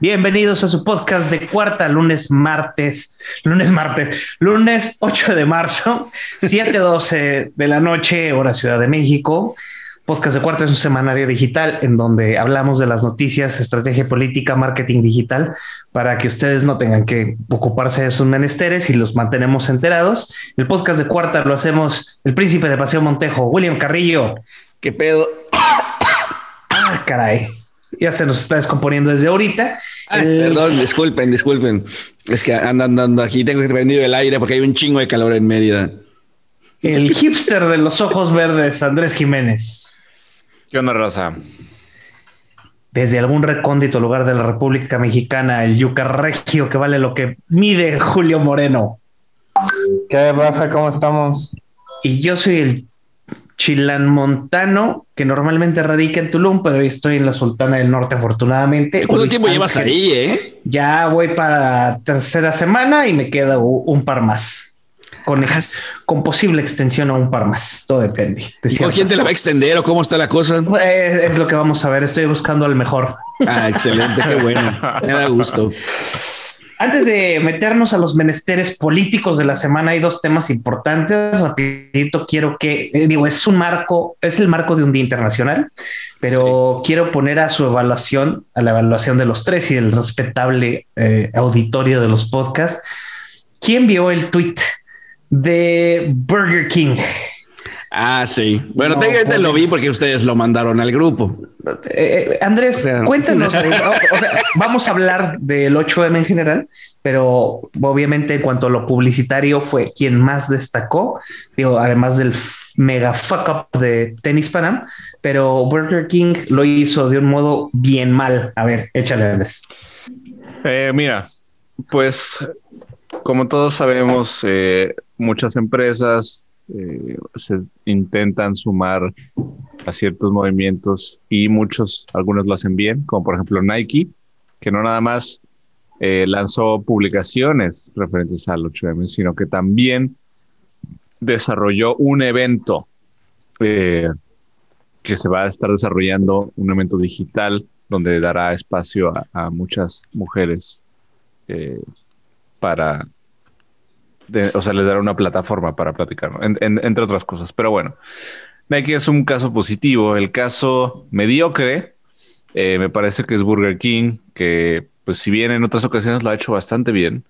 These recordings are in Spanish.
Bienvenidos a su podcast de cuarta, lunes, martes, lunes, martes, lunes 8 de marzo, 7:12 de la noche, hora Ciudad de México. Podcast de cuarta es un semanario digital en donde hablamos de las noticias, estrategia política, marketing digital, para que ustedes no tengan que ocuparse de sus menesteres y los mantenemos enterados. El podcast de cuarta lo hacemos el príncipe de Paseo Montejo, William Carrillo. ¿Qué pedo? Ah, caray ya se nos está descomponiendo desde ahorita. Perdón, disculpen, disculpen. Es que ando andando aquí, tengo que prendido el aire porque hay un chingo de calor en Mérida. El hipster de los ojos verdes, Andrés Jiménez. ¿Qué onda, Rosa? Desde algún recóndito lugar de la República Mexicana, el yuca regio que vale lo que mide Julio Moreno. ¿Qué pasa? ¿Cómo estamos? Y yo soy el chilanmontano, que normalmente radica en Tulum, pero hoy estoy en la Sultana del Norte, afortunadamente. ¿Cuánto tiempo llevas ahí, eh? Ya voy para tercera semana y me queda un par más. Con, ah, con posible extensión a un par más. Todo depende. De quién te la va a extender o cómo está la cosa? Es, es, lo que vamos a ver. Estoy buscando al mejor. Ah, excelente. Qué bueno. Me da gusto. Antes de meternos a los menesteres políticos de la semana, hay dos temas importantes. Rapidito, quiero que, eh, digo, es un marco, es el marco de un día internacional, pero quiero poner a su evaluación, a la evaluación de los tres y del respetable eh, auditorio de los podcasts. ¿Quién vio el tweet de Burger King? Ah, sí. Bueno, no, lo vi porque ustedes lo mandaron al grupo. Eh, eh, Andrés, cuéntanos. vamos a hablar del 8M en general, pero obviamente en cuanto a lo publicitario fue quien más destacó, digo, además del mega fuck up de Tennis Panam, pero Burger King lo hizo de un modo bien mal. A ver, échale, Andrés. Eh, mira, pues como todos sabemos, muchas empresas eh, se intentan sumar a ciertos movimientos y muchos, algunos lo hacen bien, como por ejemplo Nike, que no nada más eh, lanzó publicaciones referentes al 8M, sino que también desarrolló un evento eh, que se va a estar desarrollando, un evento digital donde dará espacio a, muchas mujeres para o sea, les dará una plataforma para platicar, entre otras cosas. Pero bueno, Nike es un caso positivo. El caso mediocre, eh, me parece que es Burger King, que pues si bien en otras ocasiones lo ha hecho bastante bien,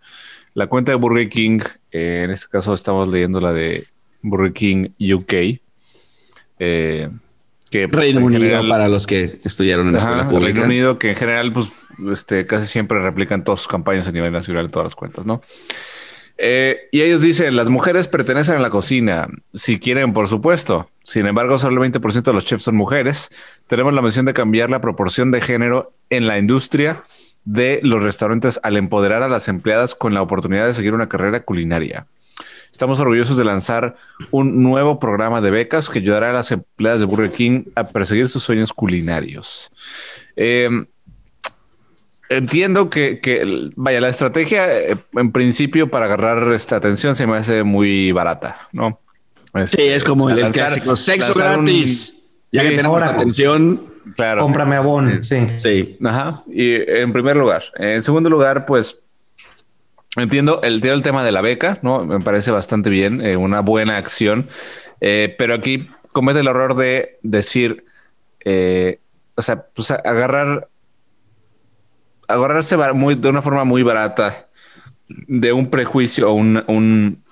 la cuenta de Burger King, eh, en este caso estamos leyendo la de Burger King UK, eh, que pues, Reino Unido para los que estudiaron en la escuela pública. Reino Unido, que en general, pues, este, casi siempre replican todas sus campañas a nivel nacional en todas las cuentas, ¿no? Eh, y ellos dicen, las mujeres pertenecen a la cocina, si quieren, por supuesto. Sin embargo, solo el 20% de los chefs son mujeres. Tenemos la misión de cambiar la proporción de género en la industria de los restaurantes al empoderar a las empleadas con la oportunidad de seguir una carrera culinaria. Estamos orgullosos de lanzar un nuevo programa de becas que ayudará a las empleadas de Burger King a perseguir sus sueños culinarios. Eh, entiendo que, vaya, la estrategia eh, en principio para agarrar esta atención se me hace muy barata, ¿no? sí, es como el, clásico sexo gratis. ya que tenemos atención, claro. Cómprame abón. Sí. Sí. Ajá. Y en primer lugar. En segundo lugar, pues entiendo el, el tema de la beca, ¿no? Me parece bastante bien, eh, una buena acción. Eh, pero aquí comete el error de decir, o sea, pues agarrar agarrarse de una forma muy barata de un prejuicio o un,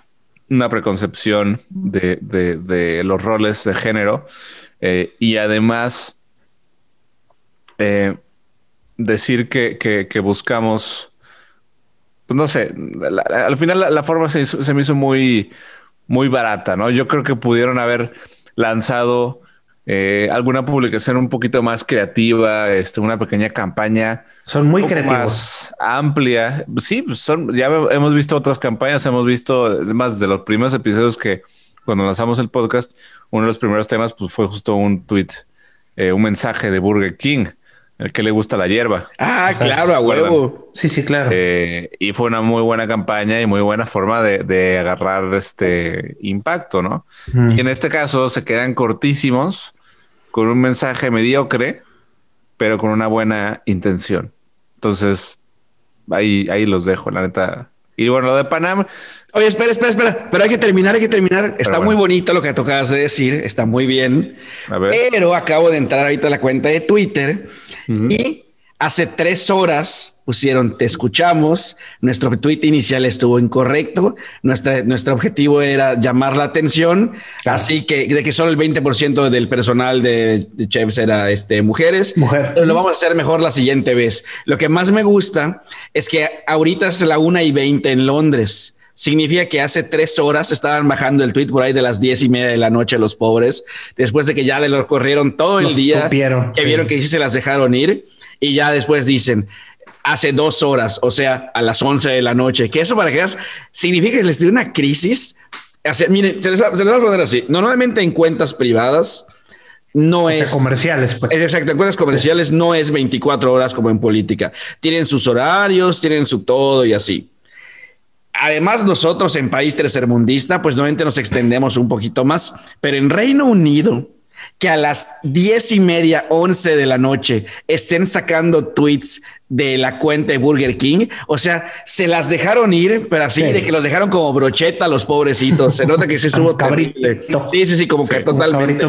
una preconcepción de, los roles de género eh, y además eh, decir que, buscamos, pues no sé, al final la, forma se, se, me hizo muy, muy barata, ¿no? Yo creo que pudieron haber lanzado eh, alguna publicación un poquito más creativa, este, una pequeña campaña. Son muy creativos. Más amplia. Sí, pues son, ya hemos visto otras campañas, hemos visto, además de los primeros episodios que cuando lanzamos el podcast, uno de los primeros temas pues, fue justo un tweet, eh, un mensaje de Burger King el que le gusta la hierba. Ah, claro, a huevo. Sí, sí, claro. Eh, y fue una muy buena campaña y muy buena forma de, agarrar este impacto, ¿no? Y en este caso se quedan cortísimos con un mensaje mediocre, pero con una buena intención. Entonces, ahí, ahí los dejo, la neta. Y bueno, lo de Panam, Oye, espera, espera, espera. Pero hay que terminar, hay que terminar. Está bueno. muy bonito lo que tocabas de decir, está muy bien. A ver. Pero acabo de entrar ahorita a la cuenta de Twitter y hace tres horas pusieron te escuchamos. Nuestro tweet inicial estuvo incorrecto. Nuestra, nuestro objetivo era llamar la atención. Así que de que solo el 20% del personal de, de chefs era este, mujeres. Mujer. Lo vamos a hacer mejor la siguiente vez. Lo que más me gusta es que ahorita es la una y 20 en Londres. Significa que hace tres horas estaban bajando el tweet por ahí de las diez y media de la noche los pobres, después de que ya le lo corrieron todo el Los día, tupieron, que sí. vieron que sí se las dejaron ir y ya después dicen hace dos horas, o sea, a las 11 de la noche, que eso para que veas, significa que les dio una crisis. Miren, se les, va, se les va a poner así. Normalmente en cuentas privadas no O sea, es comerciales, pues. es exacto, en cuentas comerciales no es 24 horas como en política. Tienen sus horarios, tienen su todo y así. Además, nosotros en país tercermundista, pues normalmente nos extendemos un poquito más, pero en Reino Unido, que a las diez y media, once de la noche estén sacando tweets de la cuenta de Burger King, o sea, se las dejaron ir, pero así Sí. de que los dejaron como brocheta los pobrecitos. Se nota que se estuvo terrible. Sí, sí, sí, como que como totalmente.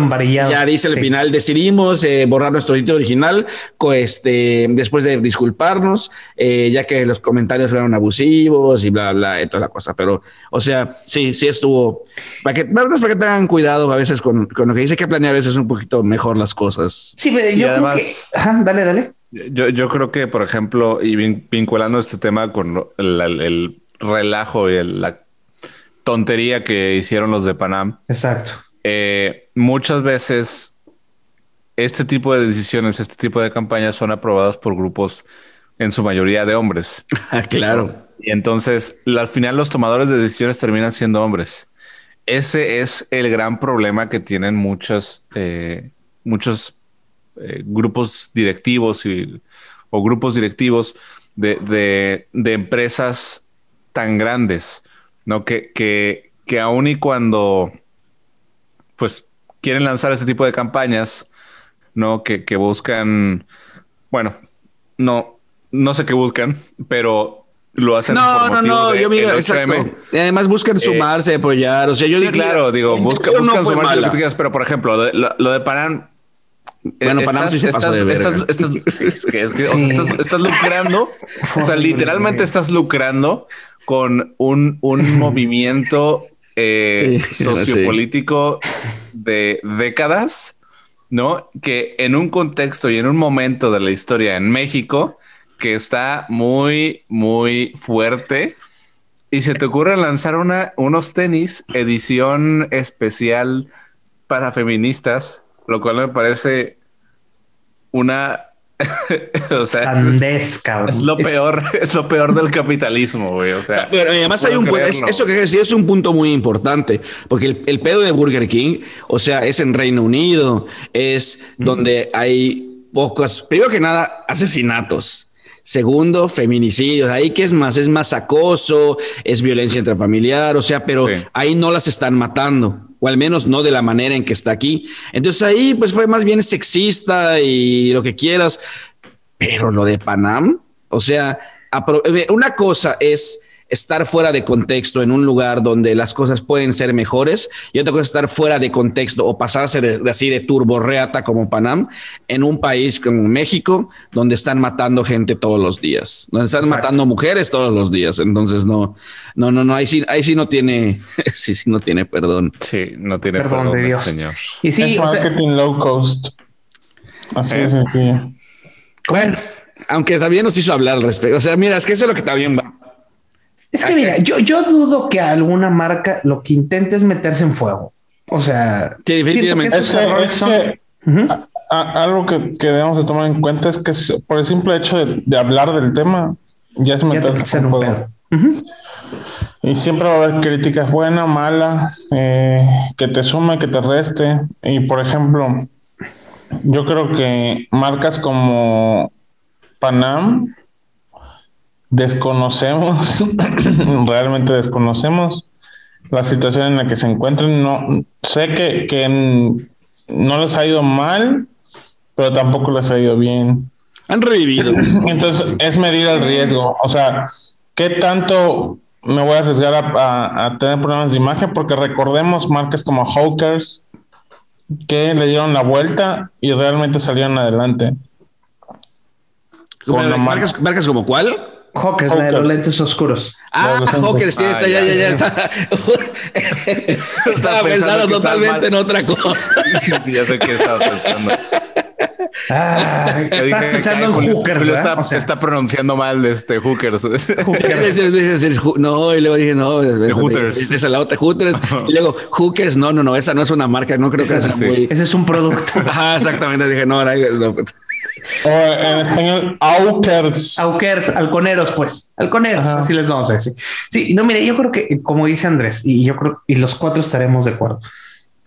Ya dice el Sí. final, decidimos eh, borrar nuestro tweet original este, después de disculparnos, eh, ya que los comentarios fueron abusivos y bla, bla, y toda la cosa. Pero, o sea, sí, sí estuvo. Para que, para que tengan cuidado a veces con, con lo que dice que planear a veces un poquito mejor las cosas. Sí, pero Y yo creo además- que- Ajá, dale, dale. Yo, yo creo que, por ejemplo, y vin- vinculando este tema con el, el- el relajo y el- la tontería que hicieron los de Panam, Exacto. eh, muchas veces este tipo de decisiones, este tipo de campañas son aprobadas por grupos en su mayoría de hombres. Ah, claro. Y entonces, al final, los tomadores de decisiones terminan siendo hombres. Ese es el gran problema que tienen muchos, eh, muchos eh, grupos directivos y, o grupos directivos de, de- de empresas tan grandes, ¿no? Que, que, que aun y cuando pues quieren lanzar este tipo de campañas, ¿no? Que, que buscan, bueno, no, no sé qué buscan, pero lo hacen No, por no, no, de yo mira, exacto. 8M. Y además buscan sumarse, apoyar. O sea, yo Sí, digo, claro, digo, busca, no buscan sumarse lo que tú quieras, pero por ejemplo, lo de, lo, lo de Panam. Bueno, eh, Panam sí se pasó de verga. estás, estás- sí, es que- es que, o sea, Sí. estás- estás lucrando, o sea, literalmente estás lucrando con un, un movimiento eh, sociopolítico de décadas, ¿no? Que en un contexto y en un momento de la historia en México que está muy, muy fuerte. Y se te ocurre lanzar una, unos tenis edición especial para feministas, lo cual me parece una... o sea, es, Sandés, cabrón. es lo peor, es lo peor del capitalismo, güey. O sea, Pero además hay un es- eso que decir es un punto muy importante, porque el, el pedo de Burger King, o sea, es en Reino Unido, es donde hay pocos, primero que nada, asesinatos. Segundo, feminicidios. Ahí que es más, es más acoso, es violencia intrafamiliar, o sea, pero Sí. ahí no las están matando, o al menos no de la manera en que está aquí. Entonces ahí pues fue más bien sexista y lo que quieras, pero lo de Panam, o sea, eh, una cosa es estar fuera de contexto en un lugar donde las cosas pueden ser mejores y otra cosa es estar fuera de contexto o pasarse de, de así de turborreata como Panam en un país como México donde están matando gente todos los días, donde están Exacto. matando mujeres todos los días. Entonces no, no, no, no, ahí sí, ahí sí no tiene, sí, sí no tiene perdón. Sí, no tiene Perdón perdón, de Dios. señor. Y sí, es o sea, marketing low cost. Así Eh. sencillo. Bueno, aunque también nos hizo hablar al respecto. O sea, mira, es que eso es lo que también va. Es que mira, yo, yo dudo que alguna marca lo que intente es meterse en fuego. O sea, Sí, definitivamente. que Es esos que, errores es son- que Ujú. a- a- algo que, que debemos de tomar en cuenta es que por el simple hecho de, de hablar del tema, ya es meterse en un fuego. pedo. Y siempre va a haber críticas buena, mala, eh, que te sume, que te reste. Y por ejemplo, yo creo que marcas como Panam desconocemos, realmente desconocemos la situación en la que se encuentran. No, sé que, que no les ha ido mal, pero tampoco les ha ido bien. Han revivido. Entonces, es medir el riesgo. O sea, ¿qué tanto me voy a arriesgar a, a tener problemas de imagen? Porque recordemos marcas como Hawkers que le dieron la vuelta y realmente salieron adelante. Con ¿Marcas, marcas como cuál? Hawkers, la de los lentes oscuros. Ah, los lentes. Hawker, sí, Ah, está, ya, ya, ya, está. Estaba pensando totalmente en otra cosa. Sí, ya sé qué estaba pensando. Ah, estás pensando en Julio ¿verdad? está, O sea, está pronunciando mal este hookers. No, y luego dije, no, es- Hooters. Esa es la otra, Hooters. Y luego, Hookers, no, no, no, esa no es una marca, no creo que sea sí. muy. Ese es un producto. Ajá, exactamente. Dije, no, era- no. O en español, Hawkers. Aukers, halconeros, pues, halconeros, Ajá. así les vamos a decir. Sí, no, mire, yo creo que, como dice Andrés, y yo creo, y los cuatro estaremos de acuerdo,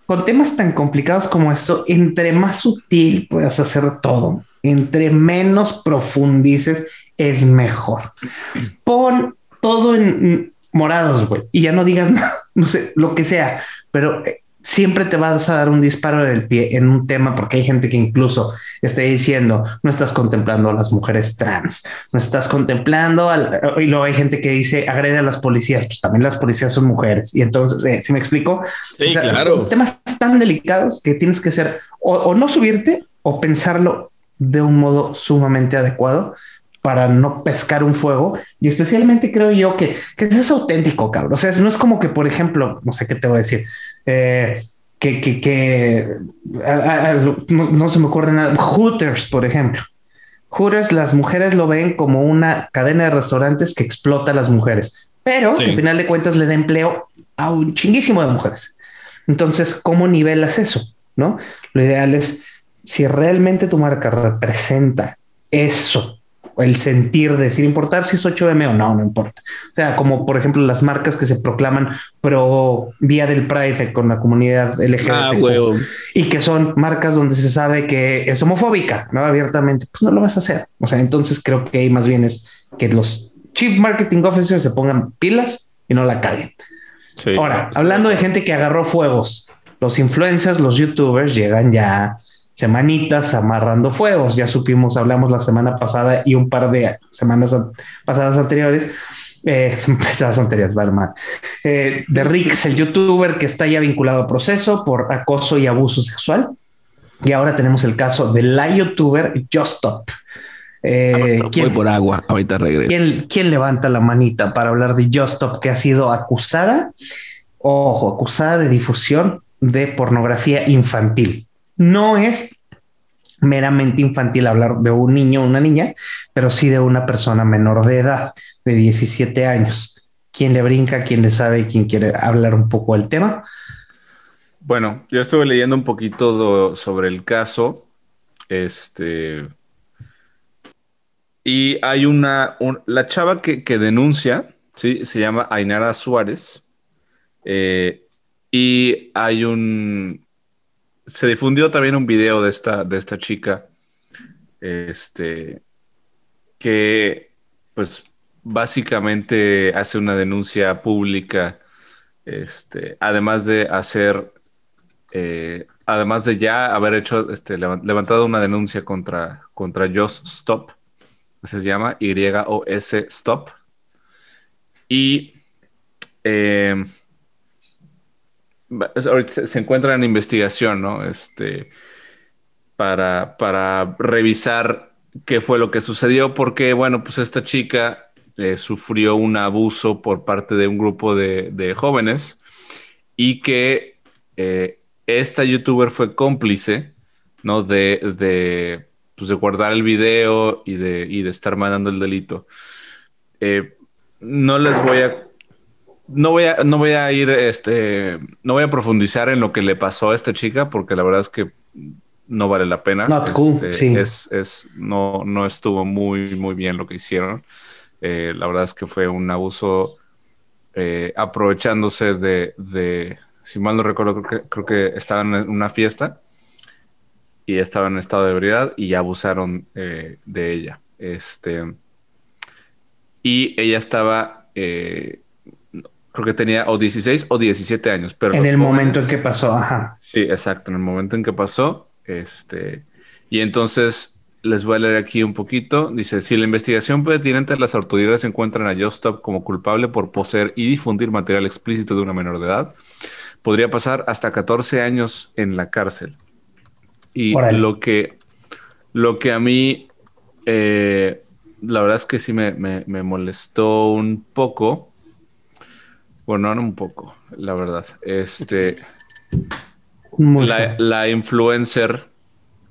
con temas tan complicados como esto, entre más sutil puedas hacer todo, entre menos profundices, es mejor. Pon todo en morados, güey, y ya no digas nada, no sé, lo que sea, pero eh, siempre te vas a dar un disparo del pie en un tema porque hay gente que incluso está diciendo no estás contemplando a las mujeres trans, no estás contemplando al, y luego hay gente que dice agrede a las policías, pues también las policías son mujeres. Y entonces, eh, si me explico, Sí, claro. temas tan delicados que tienes que ser o, o no subirte o pensarlo de un modo sumamente adecuado para no pescar un fuego. Y especialmente creo yo que, que es auténtico, cabrón. O sea, no es como que, por ejemplo, no sé qué te voy a decir, eh, que, que, que a- a- a- no, no se me ocurre nada. Hooters, por ejemplo. Hooters, las mujeres lo ven como una cadena de restaurantes que explota a las mujeres, pero Sí. al final de cuentas le da empleo a un chinguísimo de mujeres. Entonces, ¿cómo nivelas eso? ¿No? Lo ideal es si realmente tu marca representa eso, el sentir de sin importar si es 8M o no, no importa. O sea, como por ejemplo las marcas que se proclaman pro Día del Pride con la comunidad LGBT Ah, y que son marcas donde se sabe que es homofóbica, ¿no? Abiertamente, pues no lo vas a hacer. O sea, entonces creo que ahí más bien es que los Chief Marketing Officers se pongan pilas y no la caguen. Sí. Ahora, hablando de gente que agarró fuegos, los influencers, los youtubers llegan ya semanitas amarrando fuegos. Ya supimos, hablamos la semana pasada y un par de semanas an- pasadas anteriores. Eh, pasadas anteriores, vale, mal. Eh, de Rix, el youtuber que está ya vinculado a proceso por acoso y abuso sexual. Y ahora tenemos el caso de la youtuber Just Stop. Eh, Voy ¿quién, por agua, ahorita regreso. ¿Quién, quién levanta la manita para hablar de Just Stop que ha sido acusada, ojo, acusada de difusión de pornografía infantil? No es meramente infantil hablar de un niño o una niña, pero sí de una persona menor de edad, de 17 años. ¿Quién le brinca? ¿Quién le sabe? ¿Quién quiere hablar un poco del tema? Bueno, yo estuve leyendo un poquito sobre el caso. Este. Y hay una. un- la chava que, que denuncia, ¿sí? Se llama Ainara Suárez. Eh, y hay un. Se difundió también un video de esta, de esta chica. Este. Que, pues, básicamente hace una denuncia pública. Este, además de hacer eh, además de ya haber hecho, este, leva- levantado una denuncia contra, contra Just Stop, se llama Y-O-S Stop, y eh, se encuentra en investigación, ¿no? Este, para, para revisar qué fue lo que sucedió, porque, bueno, pues esta chica eh, sufrió un abuso por parte de un grupo de, de jóvenes y que eh, esta youtuber fue cómplice, ¿no? De, de, pues, de guardar el video y de, y de estar mandando el delito. Eh, no les voy a... No voy a, no voy a ir, este, no voy a profundizar en lo que le pasó a esta chica, porque la verdad es que no vale la pena. Not cool, Este, sí. Es, es, no, no estuvo muy, muy bien lo que hicieron. Eh, la verdad es que fue un abuso eh, aprovechándose de, de, si mal no recuerdo, creo que, creo que estaban en una fiesta y estaban en estado de ebriedad y abusaron eh, de ella. Este, y ella estaba, eh, creo que tenía o 16 o 17 años, pero en el momento en jóvenes- que pasó, ajá. Sí, exacto, en el momento en que pasó, este, y entonces les voy a leer aquí un poquito. Dice, si la investigación pertinente de las autoridades encuentran a Justop como culpable por poseer y difundir material explícito de una menor de edad, podría pasar hasta 14 años en la cárcel. Y lo que, lo que a mí, eh, la verdad es que sí me, molestó un poco. Bueno, no un poco, la verdad. Este, la, la influencer,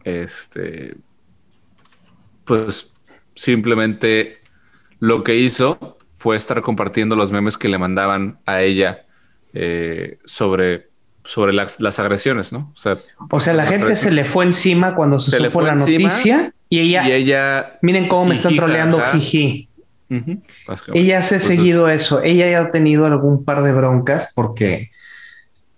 este, pues simplemente lo que hizo fue estar compartiendo los memes que le mandaban a ella eh, sobre, sobre las, agresiones, ¿no? O sea, o sea la gente se le fue encima cuando se, supo la noticia y ella, y ella, miren cómo me están troleando, jiji. Ella se ha seguido eso. Ella ya ha tenido algún par de broncas porque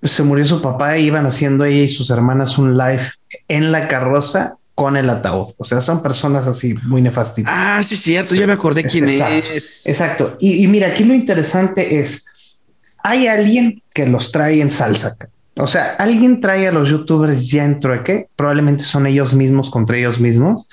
se murió su papá y iban haciendo ella y sus hermanas un live en la carroza con el ataúd. O sea, son personas así muy nefastas. Ah, sí, cierto. Ya me acordé quién es. Exacto. Y, mira, aquí lo interesante es, hay alguien que los trae en salsa. O sea, alguien trae a los youtubers ya en trueque. Probablemente son ellos mismos contra ellos mismos,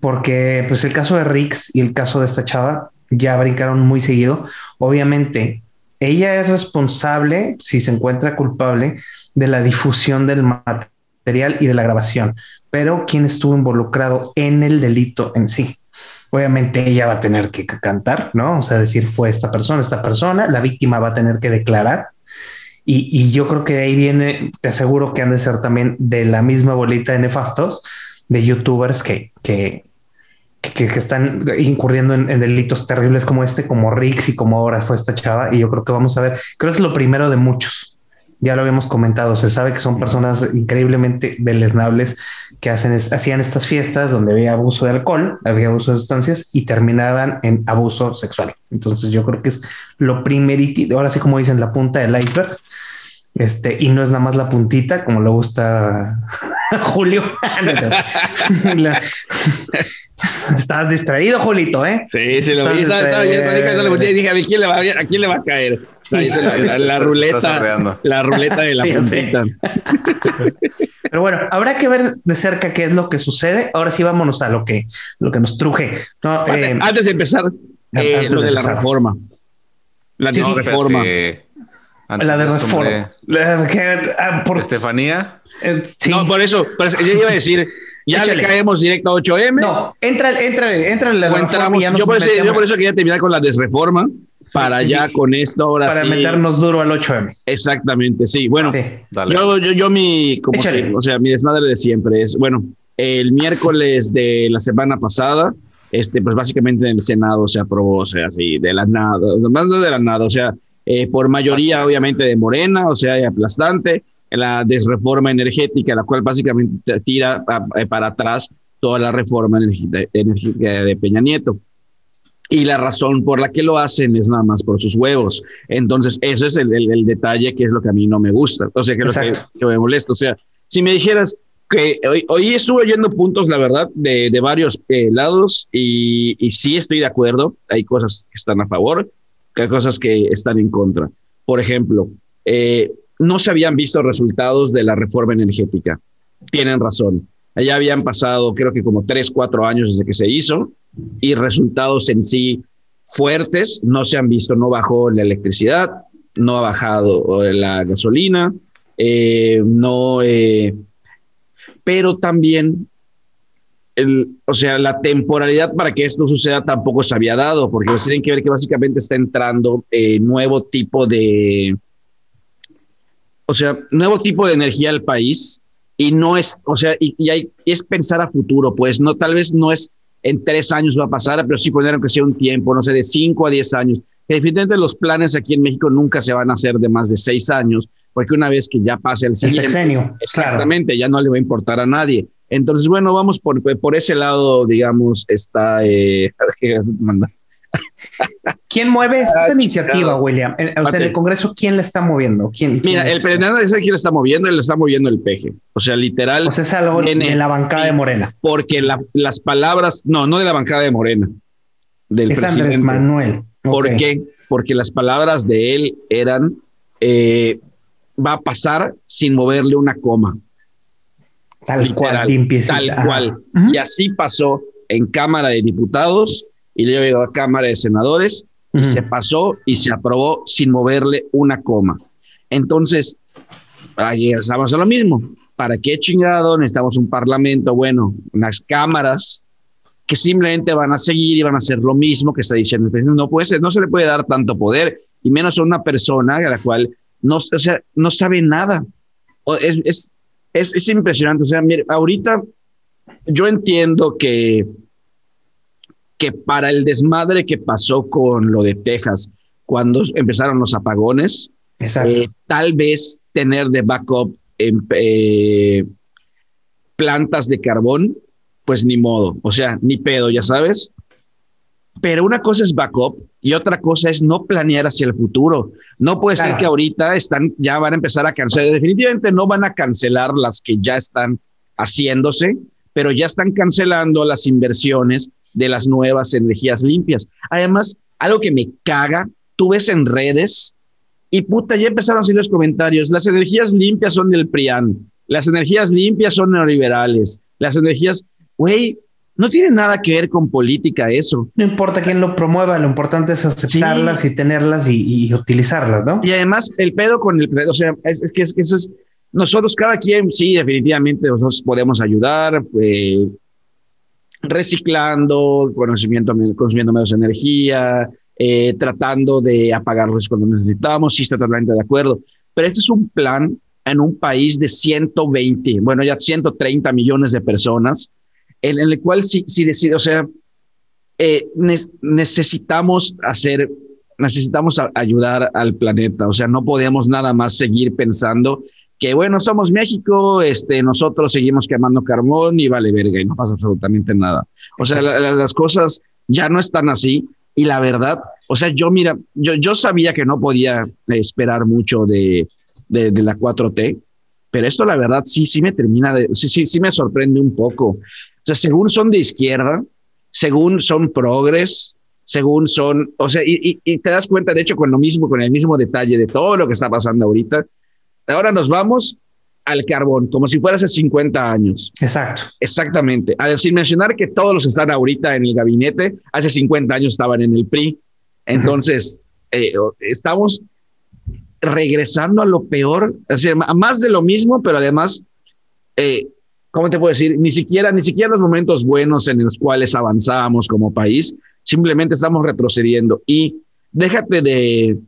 porque pues el caso de Rix y el caso de esta chava ya brincaron muy seguido. Obviamente, ella es responsable, si se encuentra culpable, de la difusión del material y de la grabación pero quién estuvo involucrado en el delito en sí. Obviamente ella va a tener que cantar, ¿no? O sea, decir fue esta persona, esta persona, la víctima va a tener que declarar. Y, yo creo que de ahí viene, te aseguro que han de ser también de la misma bolita de nefastos de youtubers que, que, que, están incurriendo en, en, delitos terribles como este, como Rix y como ahora fue esta chava. Y yo creo que vamos a ver, creo que es lo primero de muchos ya lo habíamos comentado, se sabe que son personas increíblemente deleznables que hacen, hacían estas fiestas donde había abuso de alcohol, había abuso de sustancias y terminaban en abuso sexual. Entonces yo creo que es lo primerito, ahora sí como dicen, la punta del iceberg. Este, y no es nada más la puntita, como le gusta Julio. Estás distraído, Julito, ¿eh? Sí, sí, lo vi. Estaba, dije, a quién le va, a quién le va a caer. la, ruleta, la ruleta de la puntita. Pero bueno, habrá que ver de cerca qué es lo que sucede. Ahora sí, vámonos a lo que, lo que nos truje. Eh, antes de empezar, eh, lo de, la reforma. La nueva reforma. La de reforma. Ah, por Estefanía. Eh, no, por eso, por eso, yo iba a decir, ya le caemos directo a 8M. No, entra, entra, entra la reforma yo, por eso, yo, por eso, quería terminar con la desreforma para ya con esto ahora Para meternos duro al 8M. Exactamente, sí. Bueno, yo, yo, yo, mi, como o sea, mi desmadre de siempre es, bueno, el miércoles de la semana pasada, este, pues básicamente en el Senado se aprobó, o sea, así, de la nada, más de la nada, o sea, eh, por mayoría obviamente de Morena, o sea, aplastante, la desreforma energética, la cual básicamente tira eh, para atrás toda la reforma energética de Peña Nieto. Y la razón por la que lo hacen es nada más por sus huevos. Entonces, eso es el, detalle que es lo que a mí no me gusta. O sea, que es lo que, me molesta. O sea, si me dijeras que hoy, hoy estuve oyendo puntos, la verdad, de, de varios eh, lados y, y sí estoy de acuerdo. Hay cosas que están a favor, hay cosas que están en contra. Por ejemplo, eh, no se habían visto resultados de la reforma energética. Tienen razón. Allá habían pasado, creo que como tres, cuatro años desde que se hizo y resultados en sí fuertes no se han visto. No bajó la electricidad, no ha bajado la gasolina, eh, no, eh, pero también, el, o sea, la temporalidad para que esto suceda tampoco se había dado, porque tienen que ver que básicamente está entrando eh, nuevo tipo de, o sea, nuevo tipo de energía al país y no es, o sea, y, hay, es pensar a futuro, pues no, tal vez no es en tres años va a pasar, pero sí poner que sea un tiempo, no sé, de cinco a diez años. Definitivamente los planes aquí en México nunca se van a hacer de más de seis años, porque una vez que ya pase el, siguiente, sexenio, exactamente, ya no le va a importar a nadie. Entonces, bueno, vamos por, por ese lado, digamos, está, eh, ¿Quién mueve esta ah, iniciativa, William? Eh, o sea, en el Congreso, ¿quién la está moviendo? ¿Quién, Mira, el presidente dice quién la está moviendo, él lo está moviendo el peje. O sea, literal. O sea, es algo en la bancada de Morena. Porque las palabras, no, no de la bancada de Morena. Del es Andrés Manuel. ¿Por qué? Porque las palabras de él eran, eh, va a pasar sin moverle una coma. Tal cual, Tal cual. Y así pasó en Cámara de Diputados y luego a Cámara de Senadores y se pasó y se aprobó sin moverle una coma. Entonces, ahí estamos a lo mismo. ¿Para qué chingado necesitamos un parlamento? Bueno, unas cámaras que simplemente van a seguir y van a hacer lo mismo que está diciendo. No puede ser, no se le puede dar tanto poder, y menos a una persona a la cual no, o sea, no sabe nada. Es, es, es, es impresionante. O sea, mire, ahorita yo entiendo que, que para el desmadre que pasó con lo de Texas, cuando empezaron los apagones, eh, tal vez tener de backup eh, plantas de carbón, pues ni modo, o sea, ni pedo, ya sabes. Pero una cosa es backup y otra cosa es no planear hacia el futuro. No puede ser que ahorita están, ya van a empezar a cancelar. Definitivamente no van a cancelar las que ya están haciéndose, pero ya están cancelando las inversiones de las nuevas energías limpias. Además, algo que me caga, tú ves en redes y puta, ya empezaron a salir los comentarios. Las energías limpias son del PRIAN. Las energías limpias son neoliberales. Las energías, güey, no tiene nada que ver con política eso. No importa quién lo promueva, lo importante es aceptarlas y tenerlas y, utilizarlas, ¿no? Y además el pedo con el, o sea, es, que, eso es, nosotros cada quien, sí, definitivamente nosotros podemos ayudar, eh, reciclando, conocimiento, consumiendo menos energía, eh, tratando de apagarlos cuando necesitamos, sí estoy totalmente de acuerdo, pero este es un plan en un país de 120, bueno, ya 130 millones de personas, en, el cual sí, sí decide, o sea, eh, necesitamos hacer, necesitamos ayudar al planeta, o sea, no podemos nada más seguir pensando que bueno, somos México, este, nosotros seguimos quemando carbón y vale verga y no pasa absolutamente nada. O sea, las cosas ya no están así y la verdad, o sea, yo mira, yo, yo sabía que no podía esperar mucho de, de, la 4T, pero esto la verdad sí, sí me termina de, sí, sí, sí me sorprende un poco. O sea, según son de izquierda, según son progres, según son, o sea, y, y, te das cuenta, de hecho, con lo mismo, con el mismo detalle de todo lo que está pasando ahorita. Ahora nos vamos al carbón, como si fuera hace 50 años. Exacto. Exactamente. A decir, mencionar que todos los que están ahorita en el gabinete, hace 50 años estaban en el PRI. Entonces, eh, estamos regresando a lo peor, a más de lo mismo, pero además, eh, ¿cómo te puedo decir? Ni siquiera, ni siquiera los momentos buenos en los cuales avanzábamos como país, simplemente estamos retrocediendo. Y déjate de,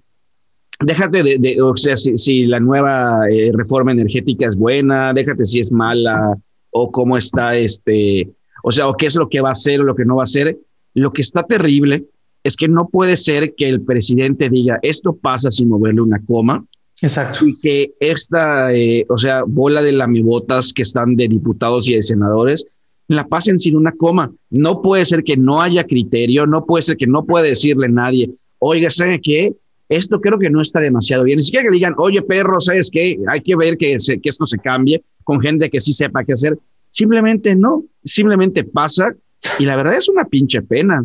déjate de, o sea, si, la nueva eh, reforma energética es buena, déjate si es mala o cómo está este, o sea, o qué es lo que va a hacer o lo que no va a hacer. Lo que está terrible es que no puede ser que el presidente diga esto pasa sin moverle una coma. Exacto. Y que esta, eh, o sea, bola de lamibotas que están de diputados y de senadores la pasen sin una coma. No puede ser que no haya criterio, no puede ser que no pueda decirle nadie, oiga, ¿sabe qué? esto creo que no está demasiado bien. Ni siquiera que digan, oye, perro, ¿sabes qué? Hay que ver que, que esto se cambie con gente que sí sepa qué hacer. Simplemente no, simplemente pasa y la verdad es una pinche pena.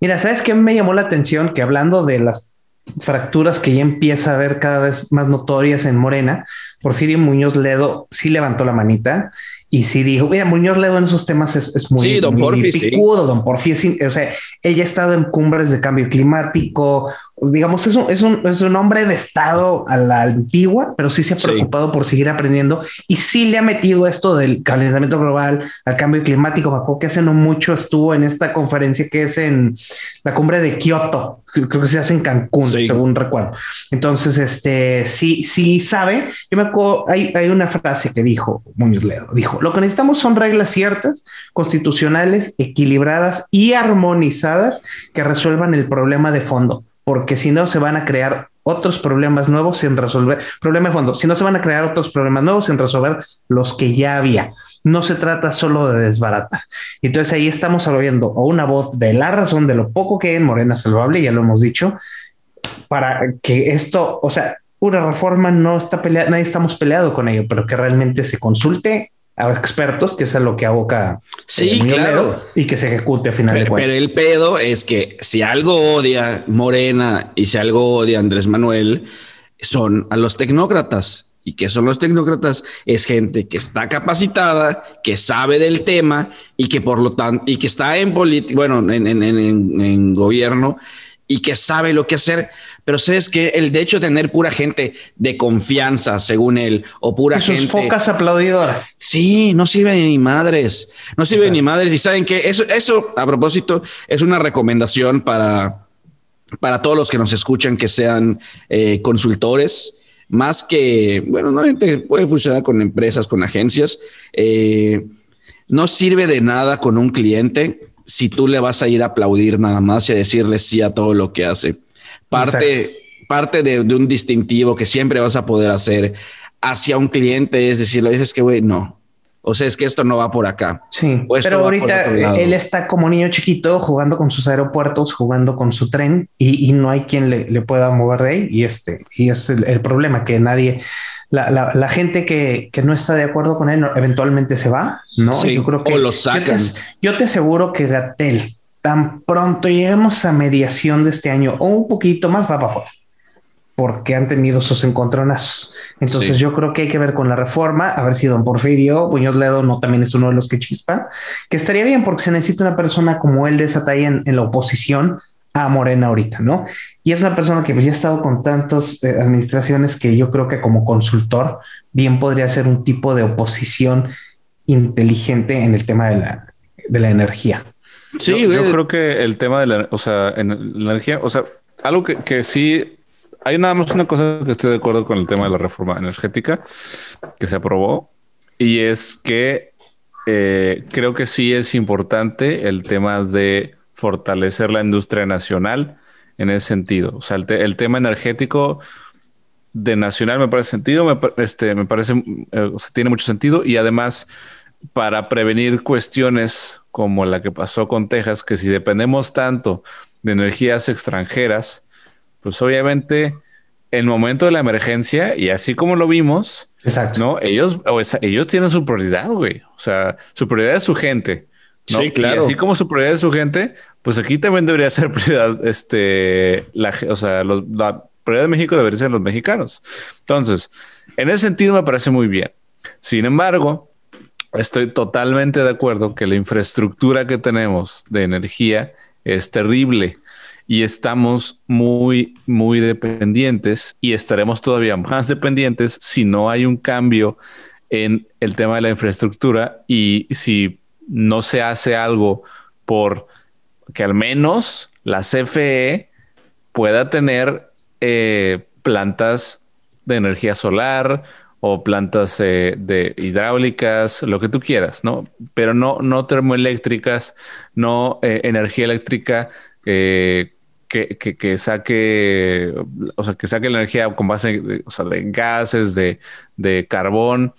Mira, ¿sabes qué me llamó la atención? Que hablando de las fracturas que ya empieza a ver cada vez más notorias en Morena, Porfirio Muñoz Ledo sí levantó la manita y sí dijo, mira, Muñoz Ledo en esos temas es, es muy, sí, don picudo, don Porfi, o sea, él ya ha estado en cumbres de cambio climático, digamos, es un, es un, es un hombre de estado a la antigua, pero sí se ha preocupado por seguir aprendiendo y sí le ha metido esto del calentamiento global, al cambio climático, me acuerdo que hace no mucho estuvo en esta conferencia que es en la cumbre de Kioto, creo que se hace en Cancún, según recuerdo. Entonces, este, sí, sí sabe, yo me acuerdo, hay, hay una frase que dijo Muñoz Ledo, dijo, lo que necesitamos son reglas ciertas, constitucionales, equilibradas y armonizadas que resuelvan el problema de fondo, porque si no se van a crear otros problemas nuevos sin resolver, problema de fondo, si no se van a crear otros problemas nuevos sin resolver los que ya había. No se trata solo de desbaratar. Entonces ahí estamos oyendo o una voz de la razón de lo poco que hay en Morena Salvable, ya lo hemos dicho, para que esto, o sea, una reforma no está peleada, nadie estamos peleado con ello, pero que realmente se consulte a expertos, que es a lo que aboca sí, claro. y que se ejecute a final de cuentas. Pero el pedo es que si algo odia Morena y si algo odia Andrés Manuel, son a los tecnócratas. ¿Y qué son los tecnócratas? Es gente que está capacitada, que sabe del tema y que por lo tanto, y que está en política, bueno, en, en, en, en, gobierno y que sabe lo que hacer. Pero sabes que el de hecho de tener pura gente de confianza, según él, o pura y sus gente. focas aplaudidoras. Sí, no sirve ni madres. No sirve Exacto. ni madres. Y saben que eso, eso, a propósito, es una recomendación para, para todos los que nos escuchan que sean eh, consultores más que, bueno, no puede funcionar con empresas, con agencias. Eh, no sirve de nada con un cliente si tú le vas a ir a aplaudir nada más y a decirle sí a todo lo que hace. Parte, parte de, de, un distintivo que siempre vas a poder hacer hacia un cliente es decirle, dices que, güey, no. O sea, es que esto no va por acá. Sí, pero ahorita él está como niño chiquito jugando con sus aeropuertos, jugando con su tren y, y no hay quien le, le, pueda mover de ahí. Y este, y es el, el problema que nadie, la, la, la gente que, que, no está de acuerdo con él eventualmente se va, ¿no? Sí, yo creo que o lo sacan. Yo te, yo te aseguro que Gatel, tan pronto lleguemos a mediación de este año o un poquito más, va para afuera porque han tenido sus encontronazos. Entonces sí. yo creo que hay que ver con la reforma, a ver si don Porfirio Muñoz Ledo no también es uno de los que chispa, que estaría bien porque se necesita una persona como él de esa talla en, en la oposición a Morena ahorita, ¿no? Y es una persona que pues, ya ha estado con tantas eh, administraciones que yo creo que como consultor bien podría ser un tipo de oposición inteligente en el tema de la, de la energía. Sí, yo, yo creo que el tema de la, o sea, en la energía, o sea, algo que, que sí hay nada más una cosa que estoy de acuerdo con el tema de la reforma energética que se aprobó y es que eh, creo que sí es importante el tema de fortalecer la industria nacional en ese sentido. O sea, el, te el tema energético de nacional me parece sentido, me, este, me parece, eh, tiene mucho sentido y además para prevenir cuestiones como la que pasó con Texas, que si dependemos tanto de energías extranjeras, pues obviamente el momento de la emergencia y así como lo vimos, Exacto. ¿no? Ellos, o esa, ellos tienen su prioridad, güey. O sea, su prioridad es su gente. ¿No? Sí, claro. Y así como su prioridad es su gente, pues aquí también debería ser prioridad, este, la, o sea, los, la prioridad de México debería ser los mexicanos. Entonces, en ese sentido me parece muy bien. Sin embargo, estoy totalmente de acuerdo que la infraestructura que tenemos de energía es terrible y estamos muy, muy dependientes y estaremos todavía más dependientes si no hay un cambio en el tema de la infraestructura y si no se hace algo por que al menos la CFE pueda tener eh, plantas de energía solar o plantas eh, de hidráulicas, lo que tú quieras, ¿no? Pero no, no termoeléctricas, no eh, energía eléctrica que, que, que, saque, o sea, que saque la energía con base de, o sea, de gases, de, de, carbón,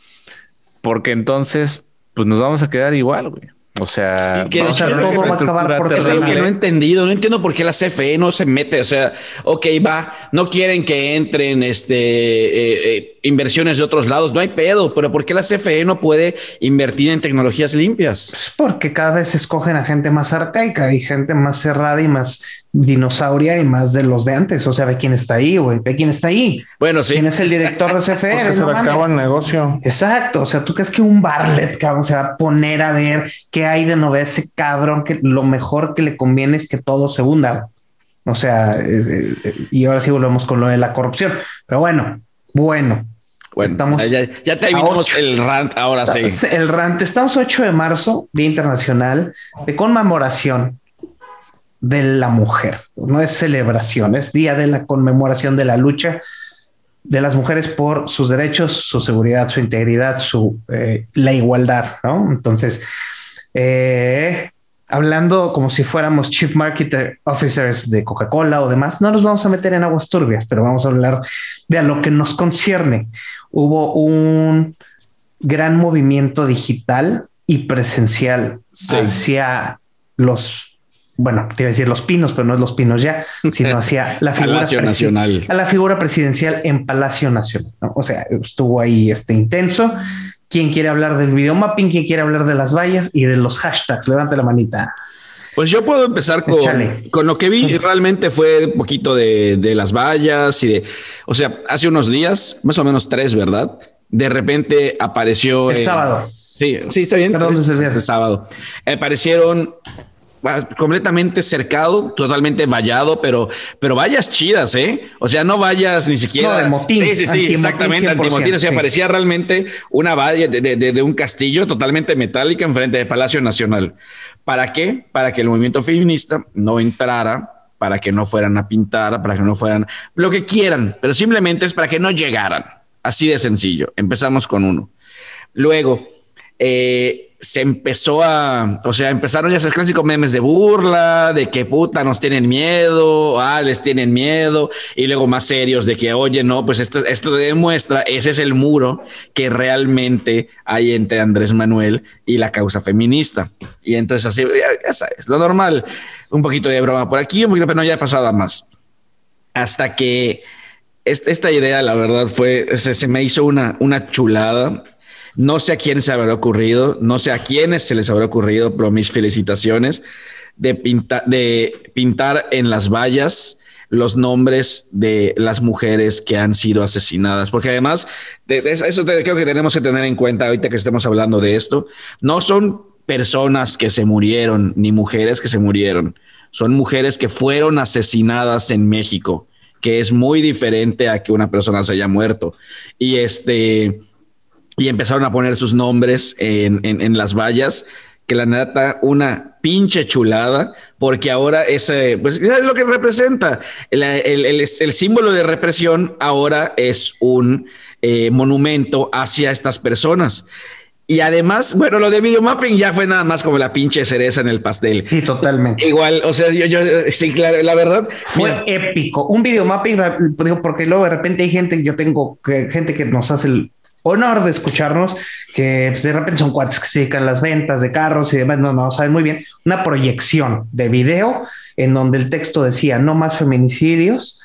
porque entonces, pues nos vamos a quedar igual, güey. O sea, sí, que todo va a acabar por es algo que no he entendido. No entiendo por qué la CFE no se mete. O sea, ok, va, no quieren que entren este, eh, eh, inversiones de otros lados. No hay pedo, pero ¿por qué la CFE no puede invertir en tecnologías limpias? Pues porque cada vez escogen a gente más arcaica y gente más cerrada y más dinosauria y más de los de antes. O sea, ve quién está ahí, güey. Ve quién está ahí. Bueno, sí. ¿Quién es el director de CFE? Porque se le acaba el negocio. Exacto. O sea, ¿tú crees que un Barlet, cabrón, se va a poner a ver qué hay de novedad ese cabrón que lo mejor que le conviene es que todo se hunda? O sea, eh, eh, y ahora sí volvemos con lo de la corrupción. Pero bueno, bueno. Bueno, estamos ya, ya terminamos el rant, ahora sí. El rant, estamos 8 de marzo, Día Internacional de Conmemoración de la mujer. No es celebración, es día de la conmemoración de la lucha de las mujeres por sus derechos, su seguridad, su integridad, su eh, la igualdad. ¿no? Entonces, eh, hablando como si fuéramos chief marketer officers de Coca-Cola o demás, no nos vamos a meter en aguas turbias, pero vamos a hablar de a lo que nos concierne. Hubo un gran movimiento digital y presencial sí. hacia los bueno, te iba a decir los pinos, pero no es los pinos ya, sino hacia la figura Nacional. A la figura presidencial en Palacio Nacional. ¿no? O sea, estuvo ahí este intenso. ¿Quién quiere hablar del video mapping? ¿Quién quiere hablar de las vallas y de los hashtags? Levante la manita. Pues yo puedo empezar con, con lo que vi. Realmente fue un poquito de, de, las vallas y de, o sea, hace unos días, más o menos tres, ¿verdad? De repente apareció el sábado. Sí, sí, está bien. Perdón, el sábado. Aparecieron completamente cercado, totalmente vallado, pero, pero vallas chidas, ¿eh? O sea, no vayas ni siquiera. No, de motín. Sí, sí, sí, exactamente, antimotín. O sea, parecía realmente una valla de, de, de, un castillo totalmente metálica enfrente del Palacio Nacional. ¿Para qué? Para que el movimiento feminista no entrara, para que no fueran a pintar, para que no fueran lo que quieran, pero simplemente es para que no llegaran. Así de sencillo. Empezamos con uno. Luego, eh, se empezó a, o sea, empezaron ya esos clásicos memes de burla, de que puta nos tienen miedo, ah, les tienen miedo, y luego más serios de que, oye, no, pues esto, esto demuestra, ese es el muro que realmente hay entre Andrés Manuel y la causa feminista. Y entonces así, ya, lo normal, un poquito de broma por aquí, un poquito, pero no ya pasado más. Hasta que esta, idea, la verdad, fue, se, se me hizo una, una chulada no sé a quién se habrá ocurrido, no sé a quiénes se les habrá ocurrido, pero mis felicitaciones de, de pintar en las vallas los nombres de las mujeres que han sido asesinadas, porque además, de, eso creo que tenemos que tener en cuenta ahorita que estemos hablando de esto, no son personas que se murieron, ni mujeres que se murieron, son mujeres que fueron asesinadas en México, que es muy diferente a que una persona se haya muerto. Y este y empezaron a poner sus nombres en, en, las vallas, que la neta, una pinche chulada, porque ahora ese, pues es lo que representa. El, el, el, el símbolo de represión ahora es un eh, monumento hacia estas personas. Y además, bueno, lo de videomapping ya fue nada más como la pinche cereza en el pastel. Sí, totalmente. Igual, o sea, yo, yo sí, claro, la verdad. Fue épico. Un videomapping, porque luego de repente hay gente, yo tengo gente que nos hace el honor de escucharnos, que pues, de repente son cuates que se dedican las ventas de carros y demás, no, no saben muy bien, una proyección de video en donde el texto decía no más feminicidios.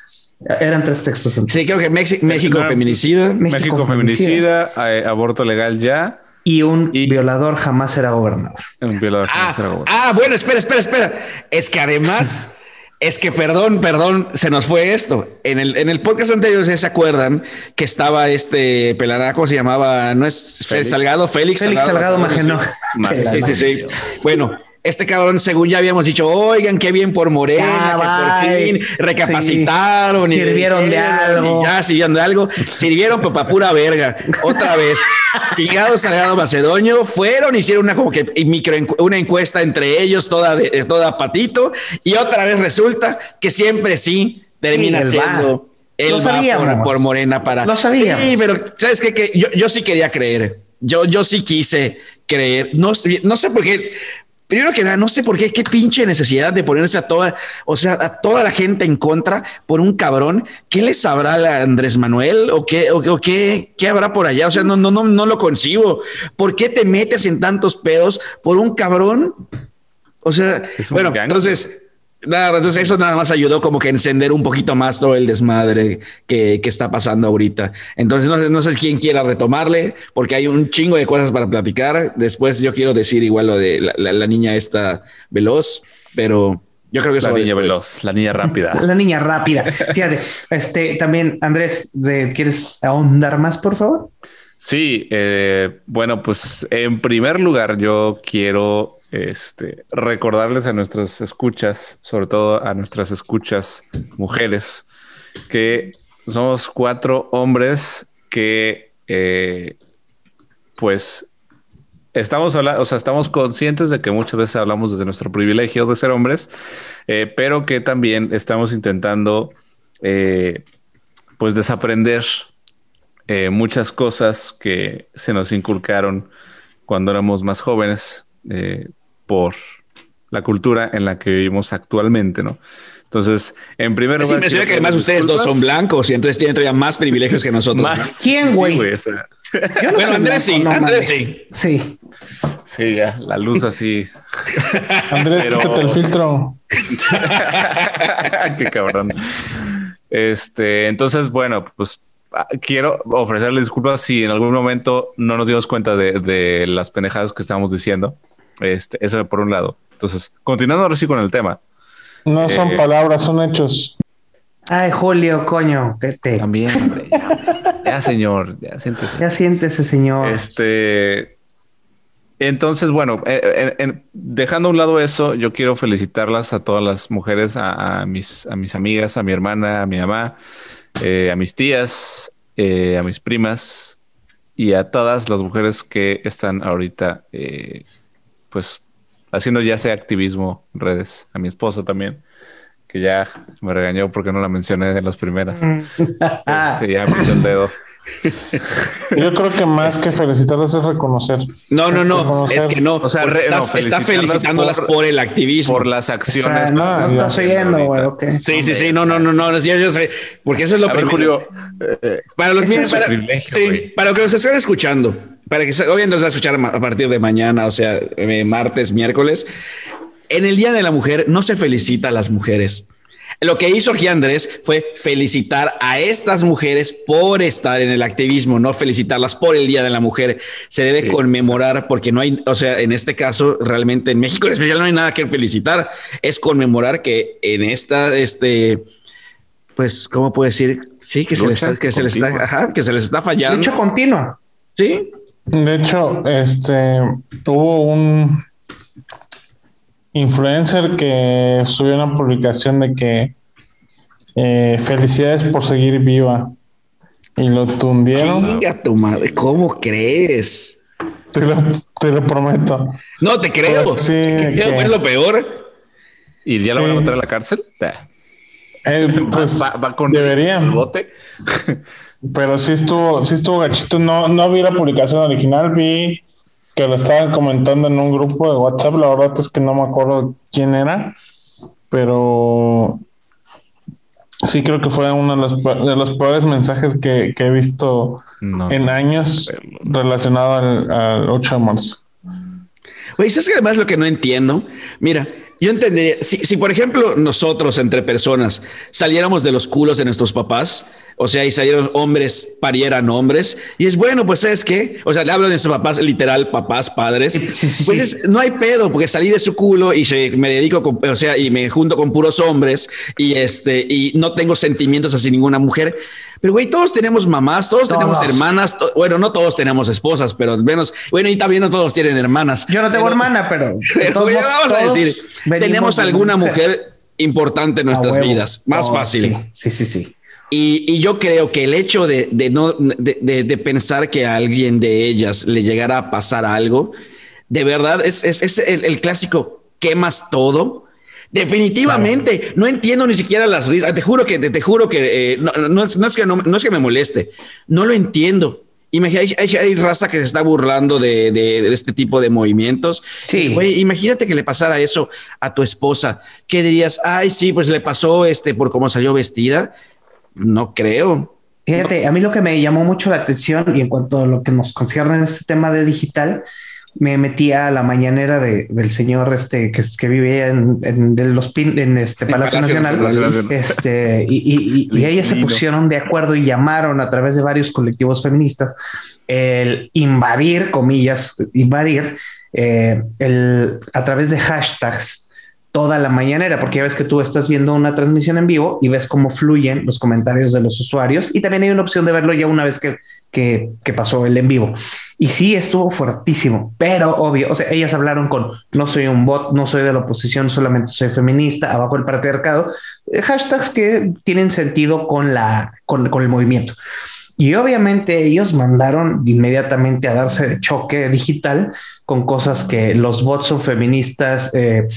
Eran tres textos. Sí, creo que México, feminicida. México, feminicida, eh, aborto legal ya. Y un violador jamás será gobernador. Un violador jamás ah, será gobernador. Ah, bueno, espera, espera, espera. Es que además Es que perdón, perdón, se nos fue esto. En el, en el podcast anterior, ¿se acuerdan que estaba este pelaraco, se llamaba, no es Félix. Salgado, Félix, Félix Salgado, Salgado Sí, sí, sí. Bueno, este cabrón, según ya habíamos dicho, oigan, qué bien por Morena, que por fin recapacitaron. y sirvieron de algo. ya sirvieron de algo. Sirvieron para pura verga. Otra vez. Pigados Salgado Macedonio fueron, hicieron una como que micro, una encuesta entre ellos, toda, de, toda patito. Y otra vez resulta que siempre sí termina siendo el por, por, Morena para. Lo sabía. Sí, pero sabes qué? que yo, yo sí quería creer. Yo, yo sí quise creer. No, no sé por qué Primero que nada, no sé por qué, qué pinche necesidad de ponerse a toda, o sea, a toda la gente en contra por un cabrón. ¿Qué les sabrá a Andrés Manuel o qué, o, qué, qué habrá por allá? O sea, no, no, no, no lo concibo. ¿Por qué te metes en tantos pedos por un cabrón? O sea, bueno, entonces Nada, entonces eso nada más ayudó como que a encender un poquito más todo el desmadre que, que está pasando ahorita. Entonces no sé, no sé quién quiera retomarle, porque hay un chingo de cosas para platicar. Después yo quiero decir igual lo de la, la, niña esta veloz, pero yo creo que la niña veloz, la niña rápida. La niña rápida. Fíjate, este también, Andrés, de, ¿quieres ahondar más, por favor? Sí, eh, bueno, pues en primer lugar yo quiero este, recordarles a nuestras escuchas, sobre todo a nuestras escuchas mujeres, que somos cuatro hombres que eh, pues estamos hablando, o sea, estamos conscientes de que muchas veces hablamos desde nuestro privilegio de ser hombres, eh, pero que también estamos intentando pues desaprender eh, muchas cosas que se nos inculcaron cuando éramos más jóvenes eh, por la cultura en la que vivimos actualmente, ¿no? Entonces, en primer lugar... Es que además ustedes dos son blancos y entonces tienen todavía más privilegios que nosotros. Más. ¿Quién, güey? bueno, Andrés sí, Andrés sí. Sí. Sí, ya, la luz así. Andrés, quítate el filtro. Qué cabrón. Este, entonces, bueno, pues Ah, quiero ofrecerle disculpas si en algún momento no nos dimos cuenta de, las pendejadas que estábamos diciendo. Este, eso por un lado. Entonces, continuando ahora sí con el tema. No son Eh, palabras, son hechos. Ay, Julio, coño, que te. También, hombre, ya, ya, señor, ya siéntese. Ya siéntese, señor. Este. Entonces, bueno, eh, en- en- dejando a un lado eso, yo quiero felicitarlas a todas las mujeres, a, a mis, a mis amigas, a mi hermana, a mi mamá, eh, a mis tías, eh, a mis primas y a todas las mujeres que están ahorita, eh, pues, haciendo ya sea activismo en redes. A mi esposa también, que ya me regañó porque no la mencioné de las primeras. Mm. Este, ya me dio el dedo. Yo creo que más que felicitarlos es reconocer. No, no, no, Reconocer. es que no. O sea, re- está, no, está felicitarlas felicitándolas por, por- el activismo. Por las O acciones. sea, no, Ah, no estás oyendo, güey, ok. Sí, sí, sí, no, no, no, no, yo, yo sé, porque eso es lo A ver, primero. Julio, eh, Para los Ese miren, es para, privilegio, sí, para que nos estén escuchando, para que se- obviamente nos va a escuchar a partir de mañana, o sea, eh, martes, miércoles. En el Día de la Mujer no se felicita a las mujeres. Lo que hizo aquí Andrés fue felicitar a estas mujeres por estar en el activismo, no felicitarlas por el Día de la Mujer. Se debe Sí, conmemorar porque no hay, o sea, en este caso, realmente en México en especial no hay nada que felicitar. Es conmemorar que en esta, este, pues, ¿cómo puedo decir? Sí, que se les está, que se les está, ajá, que se les está fallando. Lucha continua. Sí, De hecho, este hubo un influencer que subió una publicación de que eh, felicidades por seguir viva y lo tundieron. chinga tu madre, ¿cómo crees? Te lo, te lo prometo. No te creo. Sí, Te creo, que- es lo peor. ¿Y ya la van a meter a la cárcel? Eh, pues va, va con deberían. el bote. Pero sí estuvo, sí estuvo gachito. No, no vi la publicación original, vi que lo estaban comentando en un grupo de WhatsApp. La verdad es que no me acuerdo quién era, pero sí creo que fue uno de los, de los peores mensajes que, que he visto No. en años relacionado al, al 8 de marzo. Oye, ¿sabes que además lo que no entiendo? Mira, yo entendería, si, si por ejemplo nosotros entre personas saliéramos de los culos de nuestros papás, o sea, y salieron hombres, parieran hombres, y es bueno, pues ¿sabes qué? O sea, le hablo de sus papás, literal, papás, padres. Sí, sí, sí, pues es- no hay pedo, porque salí de su culo y se- me dedico, con, o sea, y me junto con puros hombres, y este, y no tengo sentimientos hacia ninguna mujer. Pero, güey, todos tenemos mamás, todos, tenemos hermanas, to- bueno, no todos tenemos esposas, pero al menos, bueno, y también no todos tienen hermanas. Yo no tengo Pero- hermana, pero. pero, vamos a decir, tenemos alguna mujer importante en nuestras vidas, más Oh, fácil. Sí, sí, sí. sí. Y, y yo creo que el hecho de, de no de, de- de pensar que a alguien de ellas le llegara a pasar algo, de verdad es, es, es el, el clásico quemas todo. Definitivamente, no entiendo ni siquiera las risas. Te juro que te, te juro que eh, no, no es, no es que no, es que me moleste, no lo entiendo. Imagina, hay, hay- raza que se está burlando de, de- de este tipo de movimientos. Sí. Güey, imagínate que le pasara eso a tu esposa. ¿Qué dirías? Ay, sí, pues le pasó este por cómo salió vestida. No creo. Fíjate, a mí lo que me llamó mucho la atención y en cuanto a lo que nos concierne en este tema de digital, me metí a la mañanera de- del señor este que, que vive en, los pin, en este Palacio, Palacio Nacional, Nacional. este y, y- y- y ellas se pusieron de acuerdo y llamaron a través de varios colectivos feministas el invadir, comillas, invadir eh, el, a través de hashtags toda la mañanera, porque ya ves que tú estás viendo una transmisión en vivo y ves cómo fluyen los comentarios de los usuarios y también hay una opción de verlo ya una vez que, que, que pasó el en vivo. Y sí, estuvo fuertísimo, pero obvio, o sea, ellas hablaron con no soy un bot, no soy de la oposición, solamente soy feminista, abajo el patriarcado, eh, hashtags que tienen sentido con, la, con, con el movimiento. Y obviamente ellos mandaron inmediatamente a darse de choque digital con cosas que los bots son feministas, eh,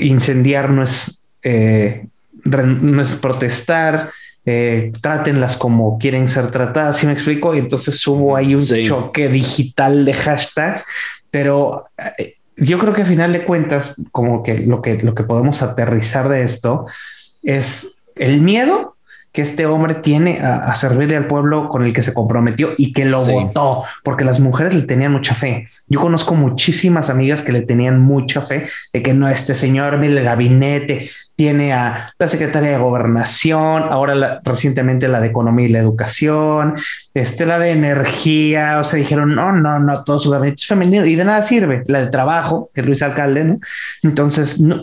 incendiar no es, eh, no es protestar, eh, trátenlas como quieren ser tratadas, ¿sí me explico? Y entonces hubo ahí un Sí. choque digital de hashtags, pero eh, yo creo que a final de cuentas, como que lo que, lo que podemos aterrizar de esto es el miedo que este hombre tiene a, servirle al pueblo con el que se comprometió y que lo votó, porque las mujeres le tenían mucha fe. Yo conozco muchísimas amigas que le tenían mucha fe de que no, este señor, mire el gabinete, tiene a la secretaria de gobernación, ahora recientemente la de economía y la educación, este, la de energía, o sea, dijeron, no, no, no, todo su gabinete es femenino y de nada sirve, la de trabajo, que es Luis Alcalde, ¿no? Entonces, no,